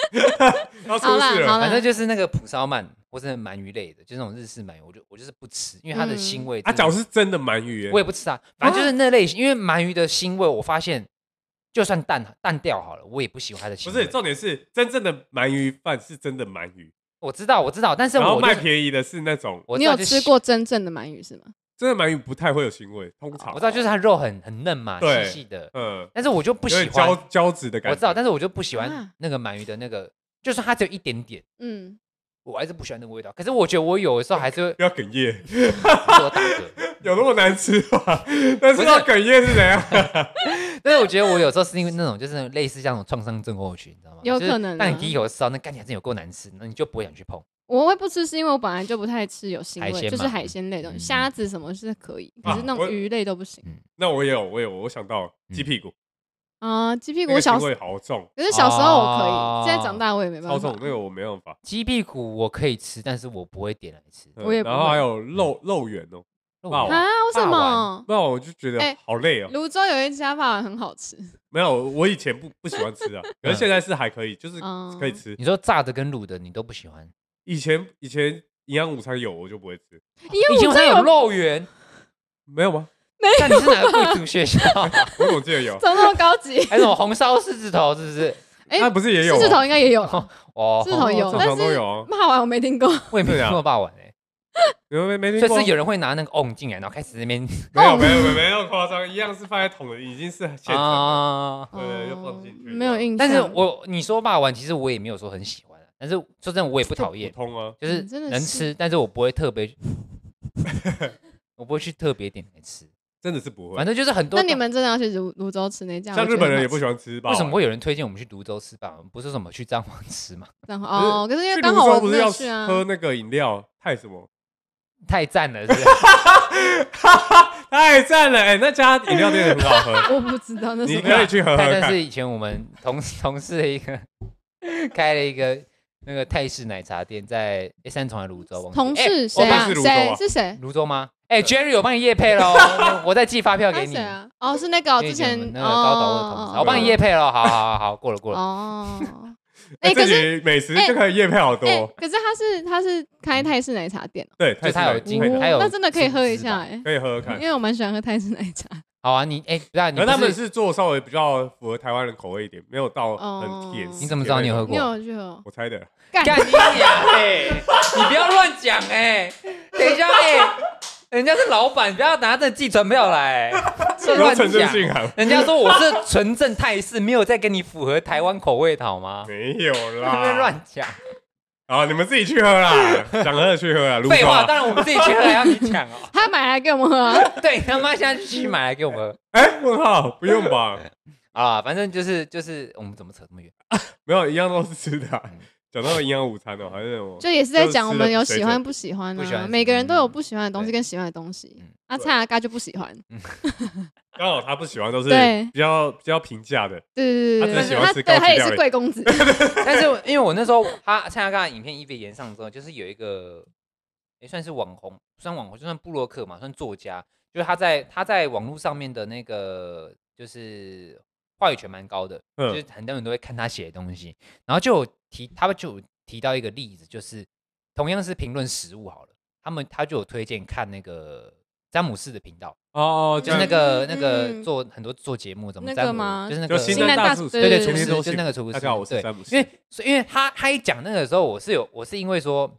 B: 要出事了。
A: 反正就是那个蒲烧鳗或是鳗鱼类的，就那种日式鳗鱼，我就我就是不吃，因为它的腥味。
B: 啊，脚是真的鳗鱼，
A: 我也不吃啊。反正就是那类型，因为鳗鱼的腥味，我发现就算淡淡掉好了，我也不喜欢它的腥味。
B: 不是，重点是真正的鳗鱼饭是真的鳗鱼。
A: 我知道，我知道，但是我
B: 卖便宜的是那种。
C: 你有吃过真正的鳗鱼是吗？
B: 真的鳗鱼不太会有腥味，通常
A: 我知道，就是它肉很很嫩嘛，细细的，嗯。但是我就不喜欢
B: 胶胶质的感觉。
A: 我知道，但是我就不喜欢那个鳗鱼的那个，就是它只有一点点，嗯，我还是不喜欢那个味道。可是我觉得我有的时候还是会
B: 不要哽咽，
A: 我打嗝，
B: 有那么难吃吗？但是要哽咽是怎样？
A: 但是我觉得我有时候是因为那种就是类似像那种创伤症候群，你知道吗？
C: 有可能。
A: 但你第一口吃到那干起来真有够难吃，那你就不会想去碰。
C: 我会不吃，是因为我本来就不太吃有腥味，就是海鲜类的东西，虾子什么是可以，可是那种鱼类都不行。
B: 那我也有，我有，我想到鸡屁股
C: 啊，鸡屁股小时
B: 候好重，
C: 可是小时候我可以，现在长大我也没办法。
B: 超重，那个我没办法。
A: 鸡屁股我可以吃，但是我不会点来吃。
C: 我也不。
B: 然后还有肉肉圆哦，
C: 啊？为什么？
B: 那我就觉得好累哦。
C: 泸州有一家霸王很好吃。
B: 没有，我以前不不喜欢吃啊，可是现在是还可以，就是可以吃。
A: 你说炸的跟卤的，你都不喜欢？
B: 以前以前营养午餐有我就不会吃，
A: 营养午餐有肉圆，
B: 没有吗？
C: 没有。
A: 那你是哪个贵族学校？
B: 我总记得有。
C: 怎么那么高级？
A: 还有什么红烧狮子头？是不是？
B: 哎，那不是也有？
C: 狮子头应该也有
A: 哦。
C: 狮子头有，但是骂完我没听过。
A: 我也没听过骂完哎，
B: 没没听
A: 过。就是有人会拿那个瓮进来，然后开始那边。
B: 没有没有没有没有夸张，一样是放在桶的，已经是现成的。对，就放进去。
C: 没有印象。
A: 但是我你说霸王，其实我也没有说很喜欢。但是说真的，我也不讨厌，
B: 通啊，
A: 就是能吃，但是我不会特别，我不会去特别点来吃，
B: 真的是不会。
A: 反正就是很多。
C: 那你们真的要去泸泸州吃那家？
B: 像日本人也不喜欢吃吧？
A: 为什么会有人推荐我们去泸州吃吧？不是什么去彰化吃吗？
C: 哦，可是因为刚好我
B: 不是要喝那个饮料，太什么？
A: 太赞了，是不是？
B: 太赞了！哎，那家饮料店很好喝，
C: 我不知道那
B: 你可以去喝喝看。
A: 但是以前我们同同事的一个开了一个。那个泰式奶茶店在三重还是芦洲？
C: 同事谁啊？谁是谁？
A: 泸州吗？哎，Jerry，我帮你夜配喽，我再寄发票给你。
C: 哦，是那个之前
A: 那个高岛的同事，我帮你夜配了。好好好好，过了过了。哦。
B: 哎，可是美食就可以业配好多。
C: 可是他是他是开泰式奶茶店。
B: 对，泰式
A: 有经费，还有
C: 那真的可以喝一下哎，
B: 可以喝喝看，
C: 因为我蛮喜欢喝泰式奶茶。
A: 好啊，你哎，不要你。
B: 他们是做稍微比较符合台湾人口味一点，没有到很甜。
A: 你怎么知道你有喝过？
C: 你有去喝？
B: 我猜的。
A: 干你娘哎！你不要乱讲哎！等一下哎，人家是老板，不要拿着寄存票来，乱讲。人家说我是纯正泰式，没有再跟你符合台湾口味的好吗？
B: 没有啦，
A: 别乱讲。
B: 哦，你们自己去喝啦，想喝的去喝啦。
A: 废话，当然我们自己去喝，还要你抢哦。
C: 他买来给我们喝，
A: 对他妈现在就去买来给我们喝。
B: 哎，问号，不用吧？
A: 啊，反正就是就是，我们怎么扯这么远？
B: 没有，一样都是吃的。讲到营养午餐哦，还是我
C: 就也是在讲我们有喜欢不喜欢的，每个人都有不喜欢的东西跟喜欢的东西。阿蔡阿嘎就不喜欢。
B: 刚好他不喜欢都是比较比较平价的，
C: 对对对，
B: 他只喜欢吃高级料理。
C: 他也是贵公子，
A: 但是 因为我那时候他蔡阿嘎影片一被炎上之后，就是有一个也算是网红，算网红就算布洛克嘛，算作家，就是他在他在网络上面的那个就是话语权蛮高的，就是很多人都会看他写的东西，然后就提他们就提到一个例子，就是同样是评论食物好了，他们他就有推荐看那个。詹姆斯的频道哦，就是那个那个做很多做节目怎么詹姆，就是那个
B: 新南大厨师，
A: 对对，厨师就那个厨师，对，因为因为他他一讲那个时候，我是有我是因为说，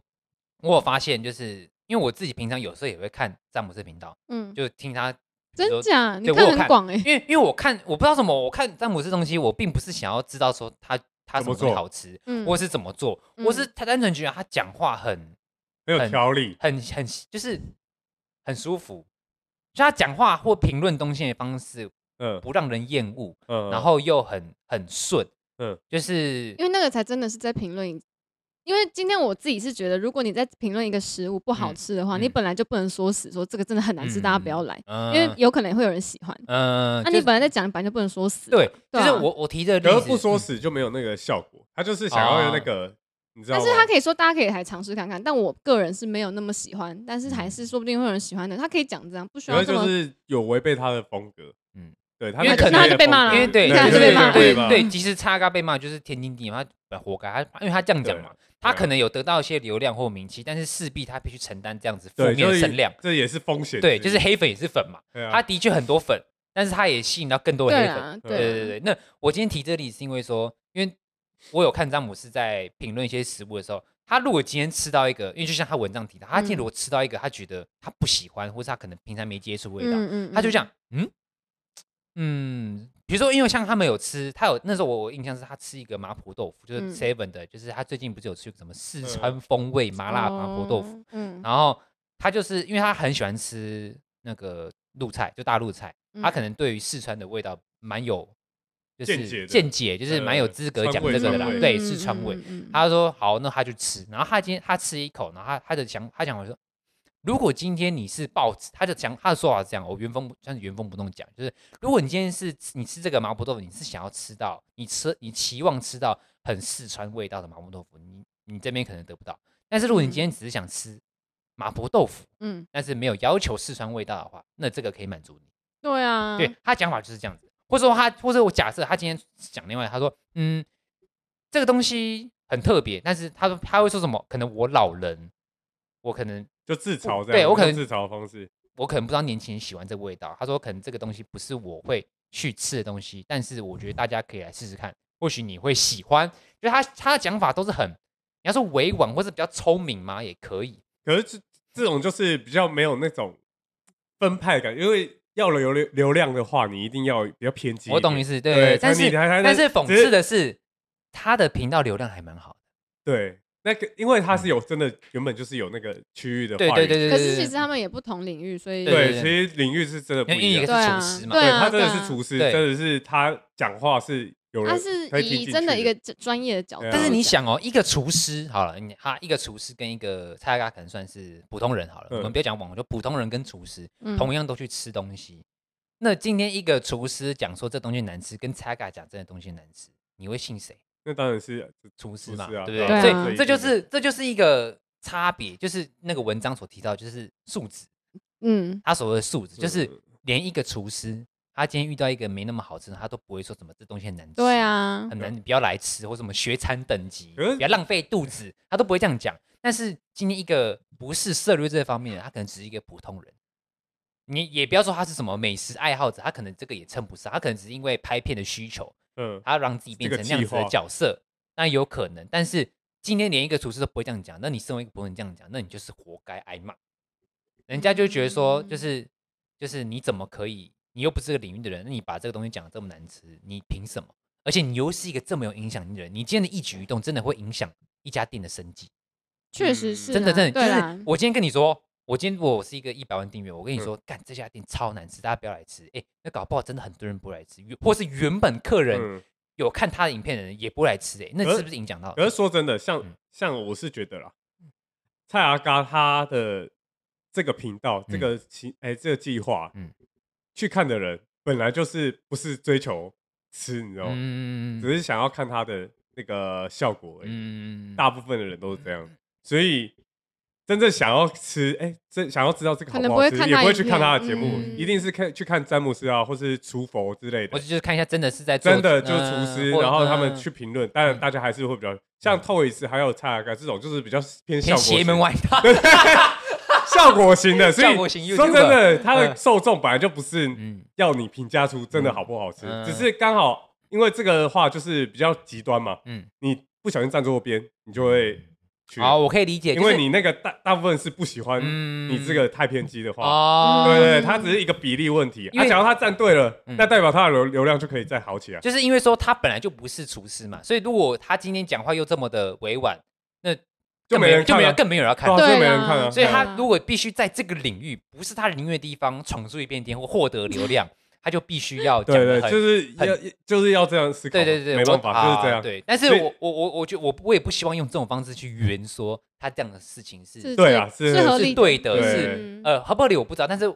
A: 我有发现就是因为我自己平常有时候也会看詹姆斯频道，嗯，就听他
C: 真假，你看很广哎，
A: 因为因为我看我不知道什么，我看詹姆士东西，我并不是想要知道说他他什么最好吃，或是怎么做，我是他单纯觉得他讲话很
B: 很有条理，
A: 很很就是。很舒服，就他讲话或评论东西的方式，嗯，不让人厌恶，嗯，然后又很很顺，嗯，就是
C: 因为那个才真的是在评论。因为今天我自己是觉得，如果你在评论一个食物不好吃的话，你本来就不能说死，说这个真的很难吃，大家不要来，因为有可能会有人喜欢。嗯，那你本来在讲，本来就不能说死。
A: 对，就是我我提的，
B: 可是不说死就没有那个效果，他就是想要那个。
C: 但是他可以说，大家可以来尝试看看，但我个人是没有那么喜欢，但是还是说不定会有人喜欢的。他可以讲这样，不需要这么
B: 就是有违背他的风格，嗯，对，他
A: 因为可能他就被骂了，因为对，他就被骂，对对，其实叉嘎被骂就是天经地义，他活该，他因为他这样讲嘛，他可能有得到一些流量或名气，但是势必他必须承担这样子负面声量，
B: 这也是风险，
A: 对，就是黑粉也是粉嘛，他的确很多粉，但是他也吸引到更多的黑粉，对对对。那我今天提这里是因为说，因为我有看詹姆斯在评论一些食物的时候。他如果今天吃到一个，因为就像他文章提到，他今天如果吃到一个他觉得他不喜欢，或是他可能平常没接触味道，嗯嗯、他就这样，嗯嗯，比如说，因为像他们有吃，他有那时候我我印象是他吃一个麻婆豆腐，就是 Seven 的，嗯、就是他最近不是有吃什么四川风味麻辣麻婆豆腐，嗯，然后他就是因为他很喜欢吃那个陆菜，就大陆菜，他可能对于四川的味道蛮有。就是见解，就是蛮有资格讲这个的啦。对，四川味。他说好，那他就吃。然后他今天他吃一口，然后他他的想他讲我说，如果今天你是报纸，他就讲他的说法是这样，我原封像是原封不动讲，就是如果你今天是你吃这个麻婆豆腐，你是想要吃到你吃你期望吃到很四川味道的麻婆豆腐，你你这边可能得不到。但是如果你今天只是想吃麻婆豆腐，嗯，但是没有要求四川味道的话，那这个可以满足你。
C: 对啊，
A: 对他讲法就是这样子。或者说他，或者我假设他今天讲另外，他说，嗯，这个东西很特别，但是他说他会说什么？可能我老人，我可能
B: 就自嘲这样，
A: 对我可能
B: 自嘲的方式，
A: 我可能不知道年轻人喜欢这个味道。他说可能这个东西不是我会去吃的东西，但是我觉得大家可以来试试看，或许你会喜欢。就他他的讲法都是很，你要说委婉或是比较聪明嘛？也可以。
B: 可是这这种就是比较没有那种分派感，因为。要了流流流量的话，你一定要比较偏激。
A: 我懂意思，对，对。但是但是讽刺的是，他的频道流量还蛮好的。
B: 对，那个因为他是有真的原本就是有那个区域的。
A: 对对对对。
C: 可是其实他们也不同领域，所以
B: 对，其实领域是真的不一样。
A: 对啊，是厨师嘛，
B: 对，他真的是厨师，真的是他讲话是有。
C: 他是以真的一个专业的角度，
A: 但是你想哦，一个厨师好了，你他一个厨师跟一个蔡阿嘎可能算是普通人好了，我们不要讲网红，就普通人跟厨师同样都去吃东西。那今天一个厨师讲说这东西难吃，跟蔡阿嘎讲这个东西难吃，你会信谁？
B: 那当然是
A: 厨师嘛，
B: 对
A: 不对？所以这就是这就是一个差别，就是那个文章所提到，就是素质。嗯，他所谓的素质，就是连一个厨师，他今天遇到一个没那么好吃的，他都不会说什么这东西很难吃，
C: 对啊，
A: 很难，你不要来吃，或什么学餐等级，不要浪费肚子，他都不会这样讲。但是今天一个不是涉猎这方面的，他可能只是一个普通人。你也不要说他是什么美食爱好者，他可能这个也称不上，他可能只是因为拍片的需求，嗯，他要让自己变成那样子的角色，那有可能。但是今天连一个厨师都不会这样讲，那你身为一个普通人这样讲，那你就是活该挨骂。人家就觉得说，就是就是你怎么可以？你又不是这个领域的人，那你把这个东西讲的这么难吃，你凭什么？而且你又是一个这么有影响力的人，你今天的一举一动真的会影响一家店的生计。
C: 确实是，
A: 真的真的，就是我今天跟你说。我今天我是一个一百万订阅，我跟你说，干这家店超难吃，大家不要来吃。哎，那搞不好真的很多人不来吃，或是原本客人有看他的影片的人也不来吃。哎，那是不是影响到？
B: 可是说真的，像像我是觉得啦，蔡阿嘎他的这个频道，这个计哎这个计划，嗯，去看的人本来就是不是追求吃，你知道吗？嗯，只是想要看他的那个效果而已。嗯，大部分的人都是这样，所以。真正想要吃，哎，真想要知道这个好不好吃，也不会去看他的节目，一定是看去看詹姆斯啊，或是厨佛之类的，
A: 我就是看一下真的是在
B: 真的就是厨师，然后他们去评论。当然，大家还是会比较像 Toys 还有蔡阿嘎这种，就是比较偏效果
A: 邪门歪道，
B: 效果型的。所以说真的，他的受众本来就不是要你评价出真的好不好吃，只是刚好因为这个的话就是比较极端嘛。嗯，你不小心站错边，你就会。
A: 好，我可以理解，
B: 因为你那个大大部分是不喜欢你这个太偏激的话，哦，对对，它只是一个比例问题。啊，假如他站对了，那代表他的流流量就可以再好起来。
A: 就是因为说他本来就不是厨师嘛，所以如果他今天讲话又这么的委婉，那
B: 就没人就没人
A: 更没有人要看，
B: 就没人看了。
A: 所以他如果必须在这个领域不是他的领域的地方闯出一片天或获得流量。他就必须要
B: 对对，就是要就是要这样思考，对对对，没办法就是这样。
A: 对，但是我我我我觉我我也不希望用这种方式去圆说他这样的事情是
B: 对啊，是
A: 是对的，是呃合不合理我不知道，但是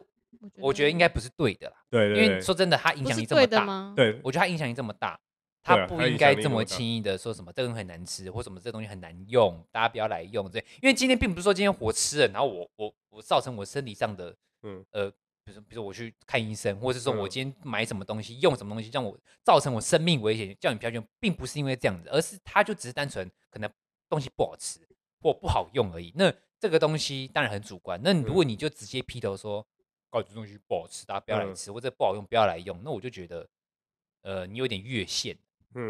A: 我觉得应该不是对的啦。
B: 对对，
A: 因为说真的，他影响力这么大，
B: 对，
A: 我觉得他影响力这么大，他不应该这么轻易的说什么这个东西很难吃，或什么这个东西很难用，大家不要来用。这，因为今天并不是说今天我吃了，然后我我我造成我身体上的嗯呃。比如说，比如说我去看医生，或者是说我今天买什么东西，用什么东西，让我造成我生命危险，叫你不要用，并不是因为这样子，而是它就只是单纯可能东西不好吃或不好用而已。那这个东西当然很主观。那如果你就直接劈头说，搞这东西不好吃，大家不要来吃，或者不好用，不要来用，那我就觉得，呃，你有点越线。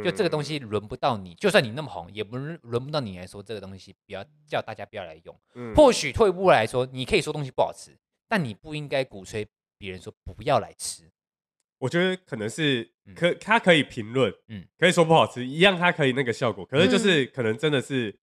A: 就这个东西轮不到你，就算你那么红，也不轮轮不到你来说这个东西不要叫大家不要来用。或许退一步来说，你可以说东西不好吃。但你不应该鼓吹别人说不要来吃。
B: 我觉得可能是可他可以评论，嗯，可以说不好吃，一样他可以那个效果。可是就是可能真的是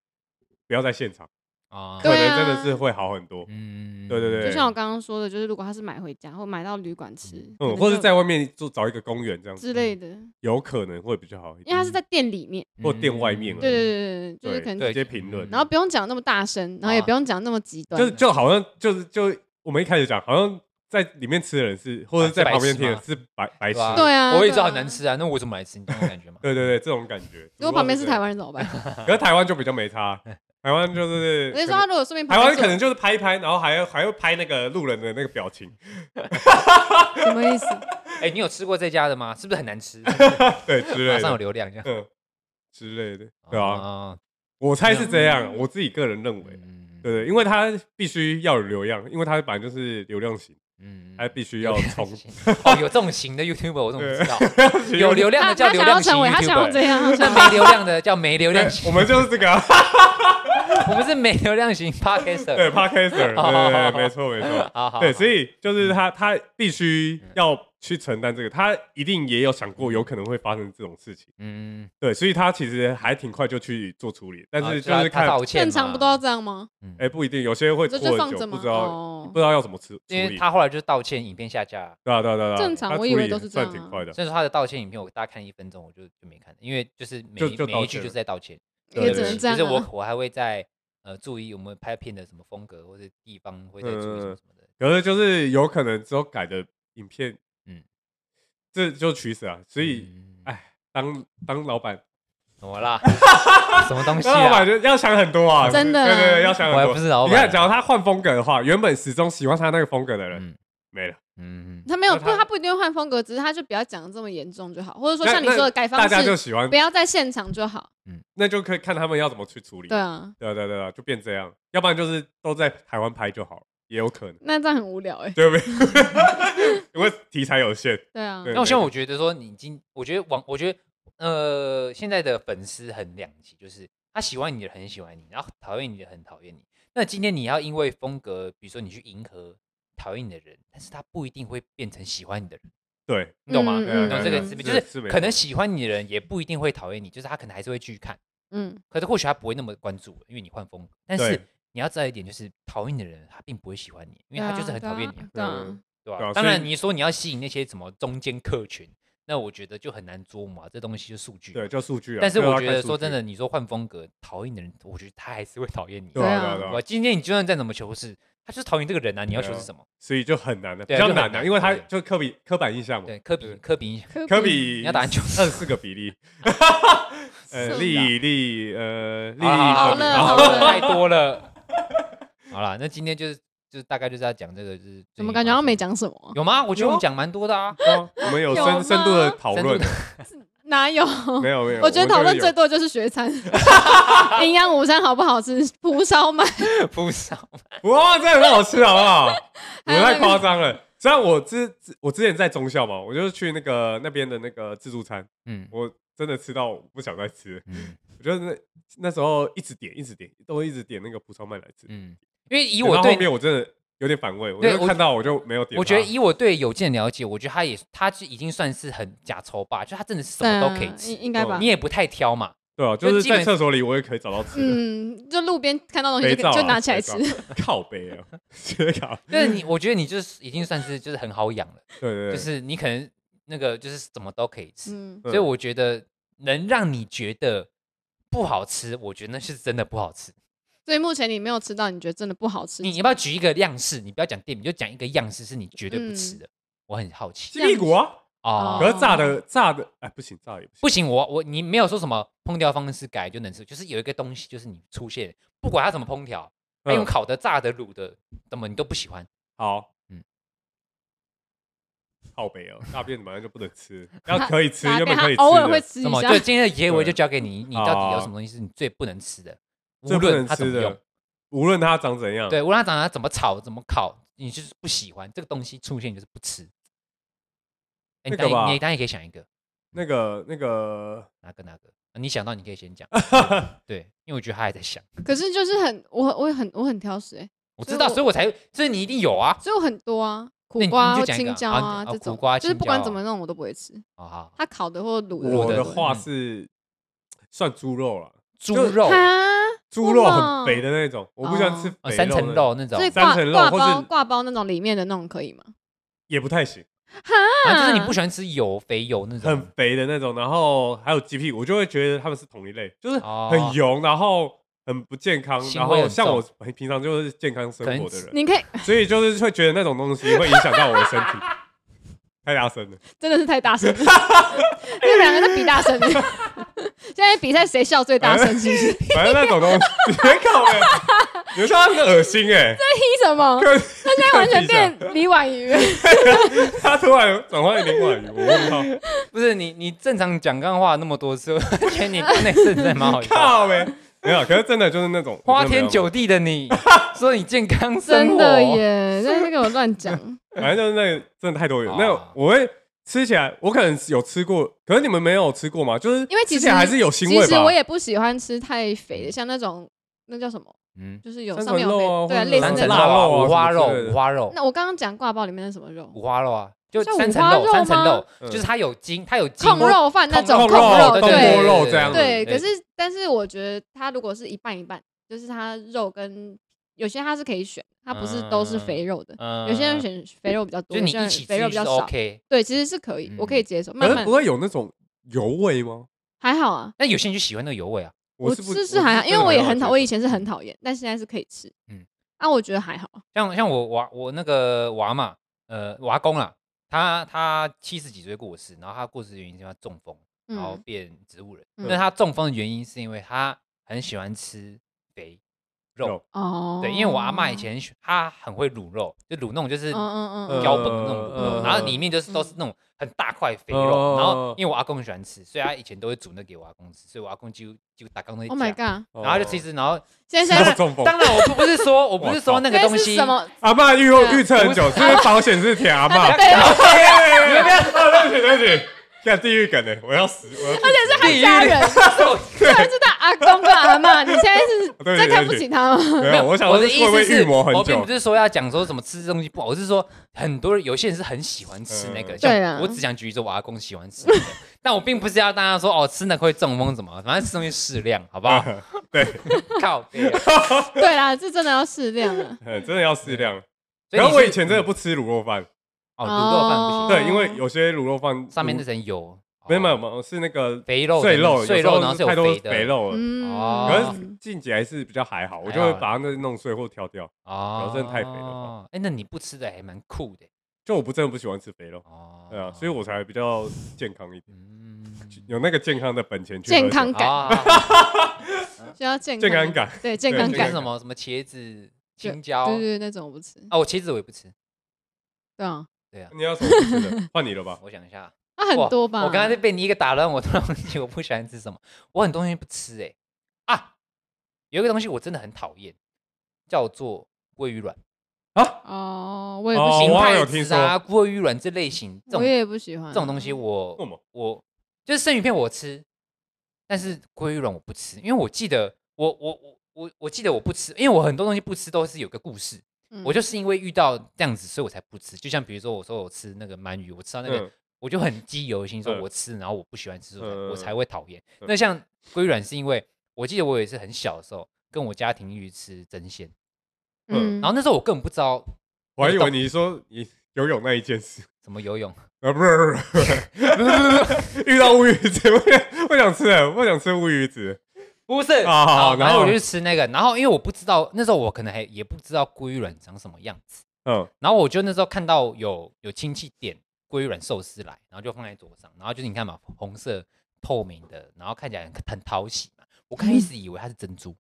B: 不要在现场啊，可能真的是会好很多。嗯，对对对，
C: 就像我刚刚说的，就是如果他是买回家或买到旅馆吃，
B: 嗯，或者在外面就找一个公园这样子
C: 之类的，
B: 有可能会比较好一点。
C: 因为他是在店里面
B: 或店外面，
C: 对对对对，就是可能
B: 直接评论，
C: 然后不用讲那么大声，然后也不用讲那么极端，
B: 就是就好像就是就。我们一开始讲，好像在里面吃的人是，或者在旁边听的是白白痴。
C: 对啊，
A: 我也知道很难吃啊，那我怎么来吃？你这种感觉吗？
B: 对对对，这种感觉。
C: 如果旁边是台湾人怎么办？
B: 可是台湾就比较没差，台湾就是。
C: 你说他如果顺便
B: 台湾可能就是拍一拍，然后还要还要拍那个路人的那个表情。
C: 什么意思？
A: 哎，你有吃过这家的吗？是不是很难吃？
B: 对，之类的。
A: 马上有流量这样。
B: 之类的，对啊。我猜是这样，我自己个人认为。对对，因为他必须要有流量，因为他本来就是流量型，嗯，他必须要冲。
A: 哦，有这种型的 YouTuber，我怎么不知道？有流量的叫流量型 YouTuber，
C: 他想要这样，
A: 没流量的叫没流量型。
B: 我们就是这个，
A: 我们是没流量型 Podcaster，
B: 对 Podcaster，对，没错没错。好好，对，所以就是他他必须要。去承担这个，他一定也有想过有可能会发生这种事情。嗯，对，所以他其实还挺快就去做处理，但是就是看
C: 正常不都要这样吗？
B: 哎，不一定，有些会拖很久，不知道不知道要怎么处理。
A: 因为他后来就是道歉，影片下架。
B: 对啊对啊对啊，
C: 正常，我以为都是这样。
B: 算挺快的。
A: 所以说他的道歉影片，我大概看一分钟，我就就没看，因为就是每每一句就是在道歉。
C: 也只能这样。
A: 其实我我还会在呃注意我们拍片的什么风格或者地方，会在注意什么什么的。
B: 可是就是有可能之后改的影片。这就取舍啊，所以，哎，当当老板
A: 怎么啦？什么东西
B: 啊？我觉得要想很多啊，
C: 真的，
B: 对对对，要想很多。
A: 我不是老板。
B: 你看，假如他换风格的话，原本始终喜欢他那个风格的人没了。
C: 嗯，他没有，不，他不一定会换风格，只是他就不要讲的这么严重就好，或者说像你说的改方式，大
B: 家就喜欢，
C: 不要在现场就好。
B: 嗯，那就可以看他们要怎么去处理。
C: 对啊，
B: 对对对啊，就变这样，要不然就是都在台湾拍就好，也有可能。
C: 那这样很无聊哎，
B: 对不对？因为题材有限。
C: 对啊。
A: 那我现在我觉得说，你今，我觉得网，我觉得呃，现在的粉丝很两极，就是他喜欢你的很喜欢你，然后讨厌你的很讨厌你。那今天你要因为风格，比如说你去迎合。讨厌你的人，但是他不一定会变成喜欢你的人，
B: 对，
A: 你懂吗？
B: 嗯、
A: 懂这个字面，就是可能喜欢你的人也不一定会讨厌你，就是他可能还是会继续看，嗯，可是或许他不会那么关注，因为你换风格。但是你要知道一点，就是讨厌你的人，他并不会喜欢你，因为他就是很讨厌你，对吧？当然，你说你要吸引那些什么中间客群。那我觉得就很难捉摸，这东西就数据。
B: 对，就数据啊。
A: 但是我觉得说真的，你说换风格，讨厌的人，我觉得他还是会讨厌你。
B: 对啊，对啊。
A: 今天你就算再怎么求是，他就是讨厌这个人啊！你要求是什么？
B: 所以就很难的，比较难的，因为他就科比刻板印象嘛。
A: 对，科比科比印象。
B: 科比，
A: 你要打篮球，
B: 二十四个比例。呃，粒粒呃，粒粒
A: 好了，好了，太多了。好了，那今天就是。就是大概就是要讲这个，就是
C: 怎么感觉好像没讲什么？
A: 有吗？我觉得我们讲蛮多的啊。
B: 我们有深深度的讨论。
C: 哪有？
B: 没有没有。
C: 我觉得讨论最多就是学餐，营养午餐好不好吃？蒲烧麦，
A: 蒲烧麦，
B: 哇，这很好吃，好不好？我太夸张了。虽然我之我之前在中校嘛，我就是去那个那边的那个自助餐，嗯，我真的吃到不想再吃。嗯，我觉得那那时候一直点一直点，都一直点那个蒲烧麦来吃。嗯。因为以我对后面我真的有点反胃，我就看到我就没有点。
A: 我觉得以我对有健了解，我觉得他也他就已经算是很假抽吧，就他真的是什么都可以吃，
C: 应该吧？
A: 你也不太挑嘛。
B: 对啊，就是在厕所里我也可以找到吃的。
C: 嗯，就路边看到东西就拿起来吃。
B: 靠背啊，
A: 就是你，我觉得你就是已经算是就是很好养了。
B: 对对，
A: 就是你可能那个就是什么都可以吃，所以我觉得能让你觉得不好吃，我觉得那是真的不好吃。
C: 所以目前你没有吃到，你觉得真的不好吃？
A: 你要不要举一个样式？你不要讲店名，就讲一个样式，是你绝对不吃的。我很好奇。
B: 鸡屁股啊！哦，可是炸的炸的，哎，不行，炸也不行。
A: 不行，我我你没有说什么烹调方式改就能吃，就是有一个东西，就是你出现，不管它怎么烹调，用烤的、炸的、卤的，怎么你都不喜欢。
B: 好，嗯，好悲哦，大便本来就不能吃，要可以吃，原本可以吃，
C: 偶尔会吃一下。
A: 对，今天的结尾就交给你，你到底有什么东西是你最不能吃的？无论它怎么用，
B: 无论它长怎样，
A: 对，无论它长得怎么炒怎么烤，你就是不喜欢这个东西出现，就是不吃。那个吧，你当然也可以想一个，
B: 那个那个
A: 哪个哪个，你想到你可以先讲。对，因为我觉得他还在想。
C: 可是就是很，我我也很我很挑食哎。
A: 我知道，所以我才，所以你一定有啊。
C: 所以我很多啊，苦瓜、青椒啊这种，就是不管怎么弄我都不会吃。啊，它，烤的或卤的。
B: 我的话是算猪肉了，
A: 猪肉。
B: 猪肉很肥的那种，我不喜欢吃
A: 三层肉那种。
C: 所以挂挂包挂包那种里面的那种可以吗？
B: 也不太行。
A: 哈，就是你不喜欢吃油肥油那种。
B: 很肥的那种，然后还有鸡屁股，我就会觉得他们是同一类，就是很油，然后很不健康。然后像我平常就是健康生活的人，
C: 你可以，
B: 所以就是会觉得那种东西会影响到我的身体。太大声了，
C: 真的是太大声了，因为两个在比大声。现在比赛谁笑最大声，是不是？
B: 反正那种东西，别搞了，有时候很恶心哎。
C: 在踢什么？他现在完全变李婉瑜。
B: 他突然转换李婉瑜，我问号。
A: 不是你，你正常讲干话那么多次，而且你那次真的蛮好笑。
B: 靠呗，没有，可是真的就是那种
A: 花天酒地的你，说你健康生活，
C: 真的耶，在那给我乱讲。
B: 反正就是那个真的太多元，那我会。吃起来，我可能有吃过，可是你们没有吃过吗？就是因为吃起来还是有腥味吧。
C: 其实我也不喜欢吃太肥的，像那种那叫什么？嗯，就是有上面有肥，对啊，类似
A: 的肉，五花肉，五花肉。
C: 那我刚刚讲挂包里面是什么肉？
A: 五花肉啊，就三层肉，三层肉，就是它有筋，它有筋。
C: 控肉饭那种控肉，
B: 对，肉这样。
C: 对，可是但是我觉得它如果是一半一半，就是它肉跟有些它是可以选。它不是都是肥肉的，有些人选肥肉比较多，有些人肥肉比较少。对，其实是可以，我可以接受。慢慢
B: 不会有那种油味吗？
C: 还好啊，
A: 但有些人就喜欢那个油味啊。
C: 我是是还好，因为我也很讨，我以前是很讨厌，但现在是可以吃。嗯，啊，我觉得还好。
A: 像像我娃我那个娃嘛，呃，娃公啊，他他七十几岁过世，然后他过世的原因是他中风，然后变植物人。那他中风的原因是因为他很喜欢吃肥肉。哦，对，因为我阿妈以前她很会卤肉，就卤那种就是嗯嗯标本那种卤肉，然后里面就是都是那种很大块肥肉，然后因为我阿公很喜欢吃，所以他以前都会煮那给我阿公吃，所以我阿公就就打刚那一
C: Oh my god！
A: 然后就其实然后
C: 现在
B: 中风，
A: 当然我不是说我不是说那个东西，
B: 阿妈预预测很久，是不是保险是铁阿妈？
A: 对 不
B: 对？对不起，对像地狱梗呢，我要死，我要，
C: 而且是他家人，虽然是他阿公跟阿妈，你现在是 在看不起他吗？
B: 没有，我想我的意思是，
A: 我并不是说要讲说什么吃这东西不好，我是说很多人有些人是很喜欢吃那个，像我只想举例说我阿公喜欢吃那个，但我并不是要大家说哦吃那个会中风什么，反正吃东西适量，好不好？
B: 对，
A: 靠，
C: 对啦，这真的要适量啊，
B: 真的要适量。然后我以前真的不吃卤肉饭。
A: 哦，卤肉饭不行。
B: 对，因为有些卤肉饭
A: 上面那层油，
B: 没有没有没有，是那个
A: 肥肉、
B: 碎肉、
A: 碎肉，然后是
B: 太多
A: 肥
B: 肥肉了。
A: 哦，
B: 可是静姐还是比较还好，我就会把它那弄碎或挑掉。哦，真的太肥了。
A: 哎，那你不吃的还蛮酷的。
B: 就我不真的不喜欢吃肥肉。哦，对啊，所以我才比较健康一点。嗯，有那个健康的本钱去。
C: 健康感。需要健
B: 健康感。
C: 对，健康感。
A: 什么什么茄子、青椒？
C: 对对，那种我不吃。
A: 啊，我茄子我也不吃。
C: 对啊。
A: 对啊，
B: 你要什么吃的？换你了吧？
A: 我想一下，
C: 那很多吧。
A: 我刚才被你一个打乱，我突然忘记我不喜欢吃什么。我很多东西不吃哎啊，有一个东西我真的很讨厌，叫做鲑鱼卵
B: 啊。
C: 哦，我也不喜欢。
B: 我有听说
A: 鲑鱼卵这类型，
C: 我也不喜欢
A: 这种东西。我我就是生鱼片我吃，但是鲑鱼卵我不吃，因为我记得我我我我我记得我不吃，因为我很多东西不吃都是有个故事。我就是因为遇到这样子，所以我才不吃。就像比如说，我说我吃那个鳗鱼，我吃到那个，我就很记忆犹新，说我吃，然后我不喜欢吃，我才会讨厌。那像鲑鱼卵，是因为我记得我也是很小的时候，跟我家庭去吃争鲜，嗯，然后那时候我根本不知道，
B: 我还以为你说你游泳那一件事，
A: 怎么游泳
B: 啊？不是不是不是，遇到乌鱼子，我不想吃，我想吃乌鱼子。
A: 不是，好，然后我就去吃那个，然后因为我不知道那时候我可能还也不知道鲑鱼卵长什么样子，嗯，然后我就那时候看到有有亲戚点鲑鱼卵寿司来，然后就放在桌上，然后就是你看嘛，红色透明的，然后看起来很很讨喜嘛，我开始以为它是珍珠，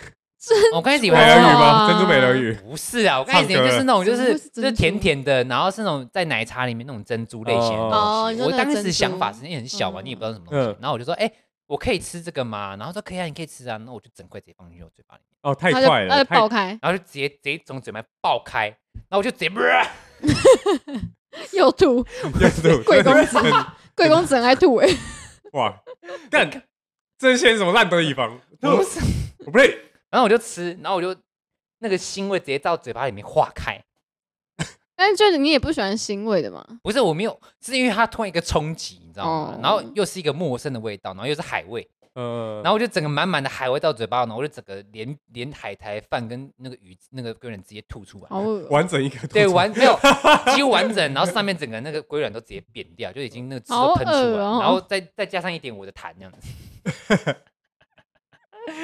A: 我开始以为
B: 美人鱼吗？珍珠美人鱼？
A: 不是啊，我开始以为就是那种就是就是甜甜的，然后是那种在奶茶里面那种珍珠类型的东西，我当时想法时间很小嘛，你也不知道什么东西，然后我就说，哎。我可以吃这个吗？然后说可以啊，你可以吃啊。那我就整块直接放进去我嘴巴里面。
B: 哦，太快了，
C: 爆开，
A: 然后就直接直接从嘴巴爆开，然后我就直接，
C: 又吐，
B: 又吐，
C: 贵公子，贵公子很爱吐哎。
B: 哇，干，这些什么烂的地方？不是，我不对。
A: 然后我就吃，然后我就那个腥味直接到嘴巴里面化开。
C: 但是就是你也不喜欢腥味的嘛？
A: 不是，我没有，是因为它突然一个冲击，你知道吗？然后又是一个陌生的味道，然后又是海味，嗯，然后我就整个满满的海味到嘴巴，然后我就整个连连海苔饭跟那个鱼那个龟卵直接吐出来，
B: 完整一个，
A: 对，完没有 几乎完整，然后上面整个那个龟卵都直接扁掉，就已经那个汁都喷出来，然后再再加上一点我的痰这样子，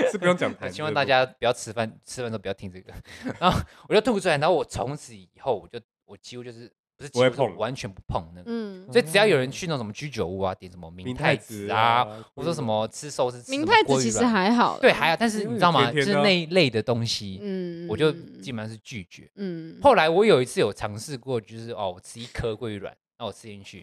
B: 是不用讲痰，
A: 希望大家不要吃饭吃饭都不要听这个，然后我就吐出来，然后我从此以后我就。我几乎就是不是几乎碰，完全不碰那个，嗯，所以只要有人去那种什么居酒屋啊，点什么明太子啊，我说什么吃寿司，
C: 明太子其实还好，
A: 对，还好，但是你知道吗？就是那一类的东西，嗯，我就基本上是拒绝，嗯。后来我有一次有尝试过，就是哦，我吃一颗桂鱼卵，那我吃进去，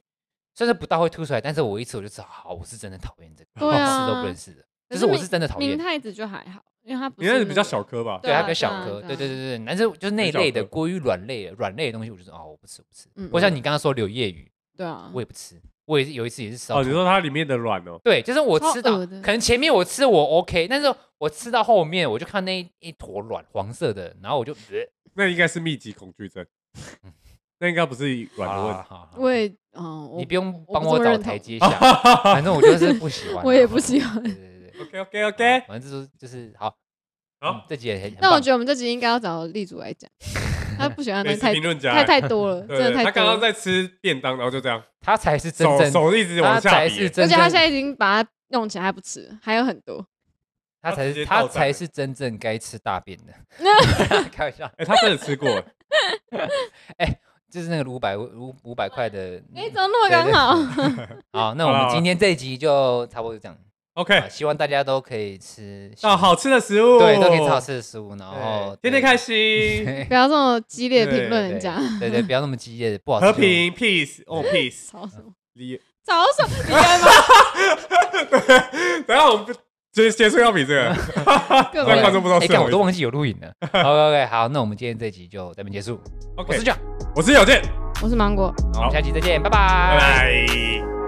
A: 虽然不到会吐出来，但是我一吃我就知道，好，我是真的讨厌这个，连吃都不能吃的，就是我是真的讨厌。
C: 明太子就还好。因为它
B: 应该是比较小颗吧，
A: 对，它比较小颗，对对对对。但是就是那一类的过于软类、软类的东西，我就说哦，我不吃，不吃。嗯我像你刚刚说柳叶鱼，对啊，我也不吃。我也是有一次也是吃到。
B: 哦，你说它里面的卵哦？
A: 对，就是我吃到，可能前面我吃我 OK，但是我吃到后面，我就看那一坨卵黄色的，然后我就，
B: 那应该是密集恐惧症，那应该不是卵的问题。
C: 我也，嗯，
A: 你不用帮我找台阶下，反正我就是不喜欢，
C: 我也不喜欢。
B: OK OK OK，
A: 反正就是就是好，
B: 好，
A: 这集也很。
C: 那我觉得我们这集应该要找立主来讲，他不喜欢那太太太多了，真的太。
B: 他刚刚在吃便当，然后就这样，
A: 他才是真正
B: 手一直往下比，
C: 而且他现在已经把它弄起来还不吃，还有很多。
A: 他才是他才是真正该吃大便的。开玩笑，
B: 哎，他真的吃过。
A: 哎，就是那个五百五五百块的。
C: 哎，怎么那么刚好？
A: 好，那我们今天这一集就差不多就这样。
B: OK，
A: 希望大家都可以吃
B: 到好吃的食物，
A: 对，都可以吃好吃的食物，然后
B: 天天开心。
C: 不要这么激烈的评论人家，
A: 对对，不要那么激烈的，不好。
B: 和平，peace，哦，peace。
C: 吵什么？
B: 离？
C: 吵什么？离开吗？
B: 等下我们结结束要比这个，让观众不知道。
A: 哎，看我都忘记有录影了。OK，OK，好，那我们今天这集就这边结束。
B: OK，
A: 我是 John，
B: 我是小健，
C: 我是芒果。
A: 我们下期再见，拜拜。
B: 拜拜。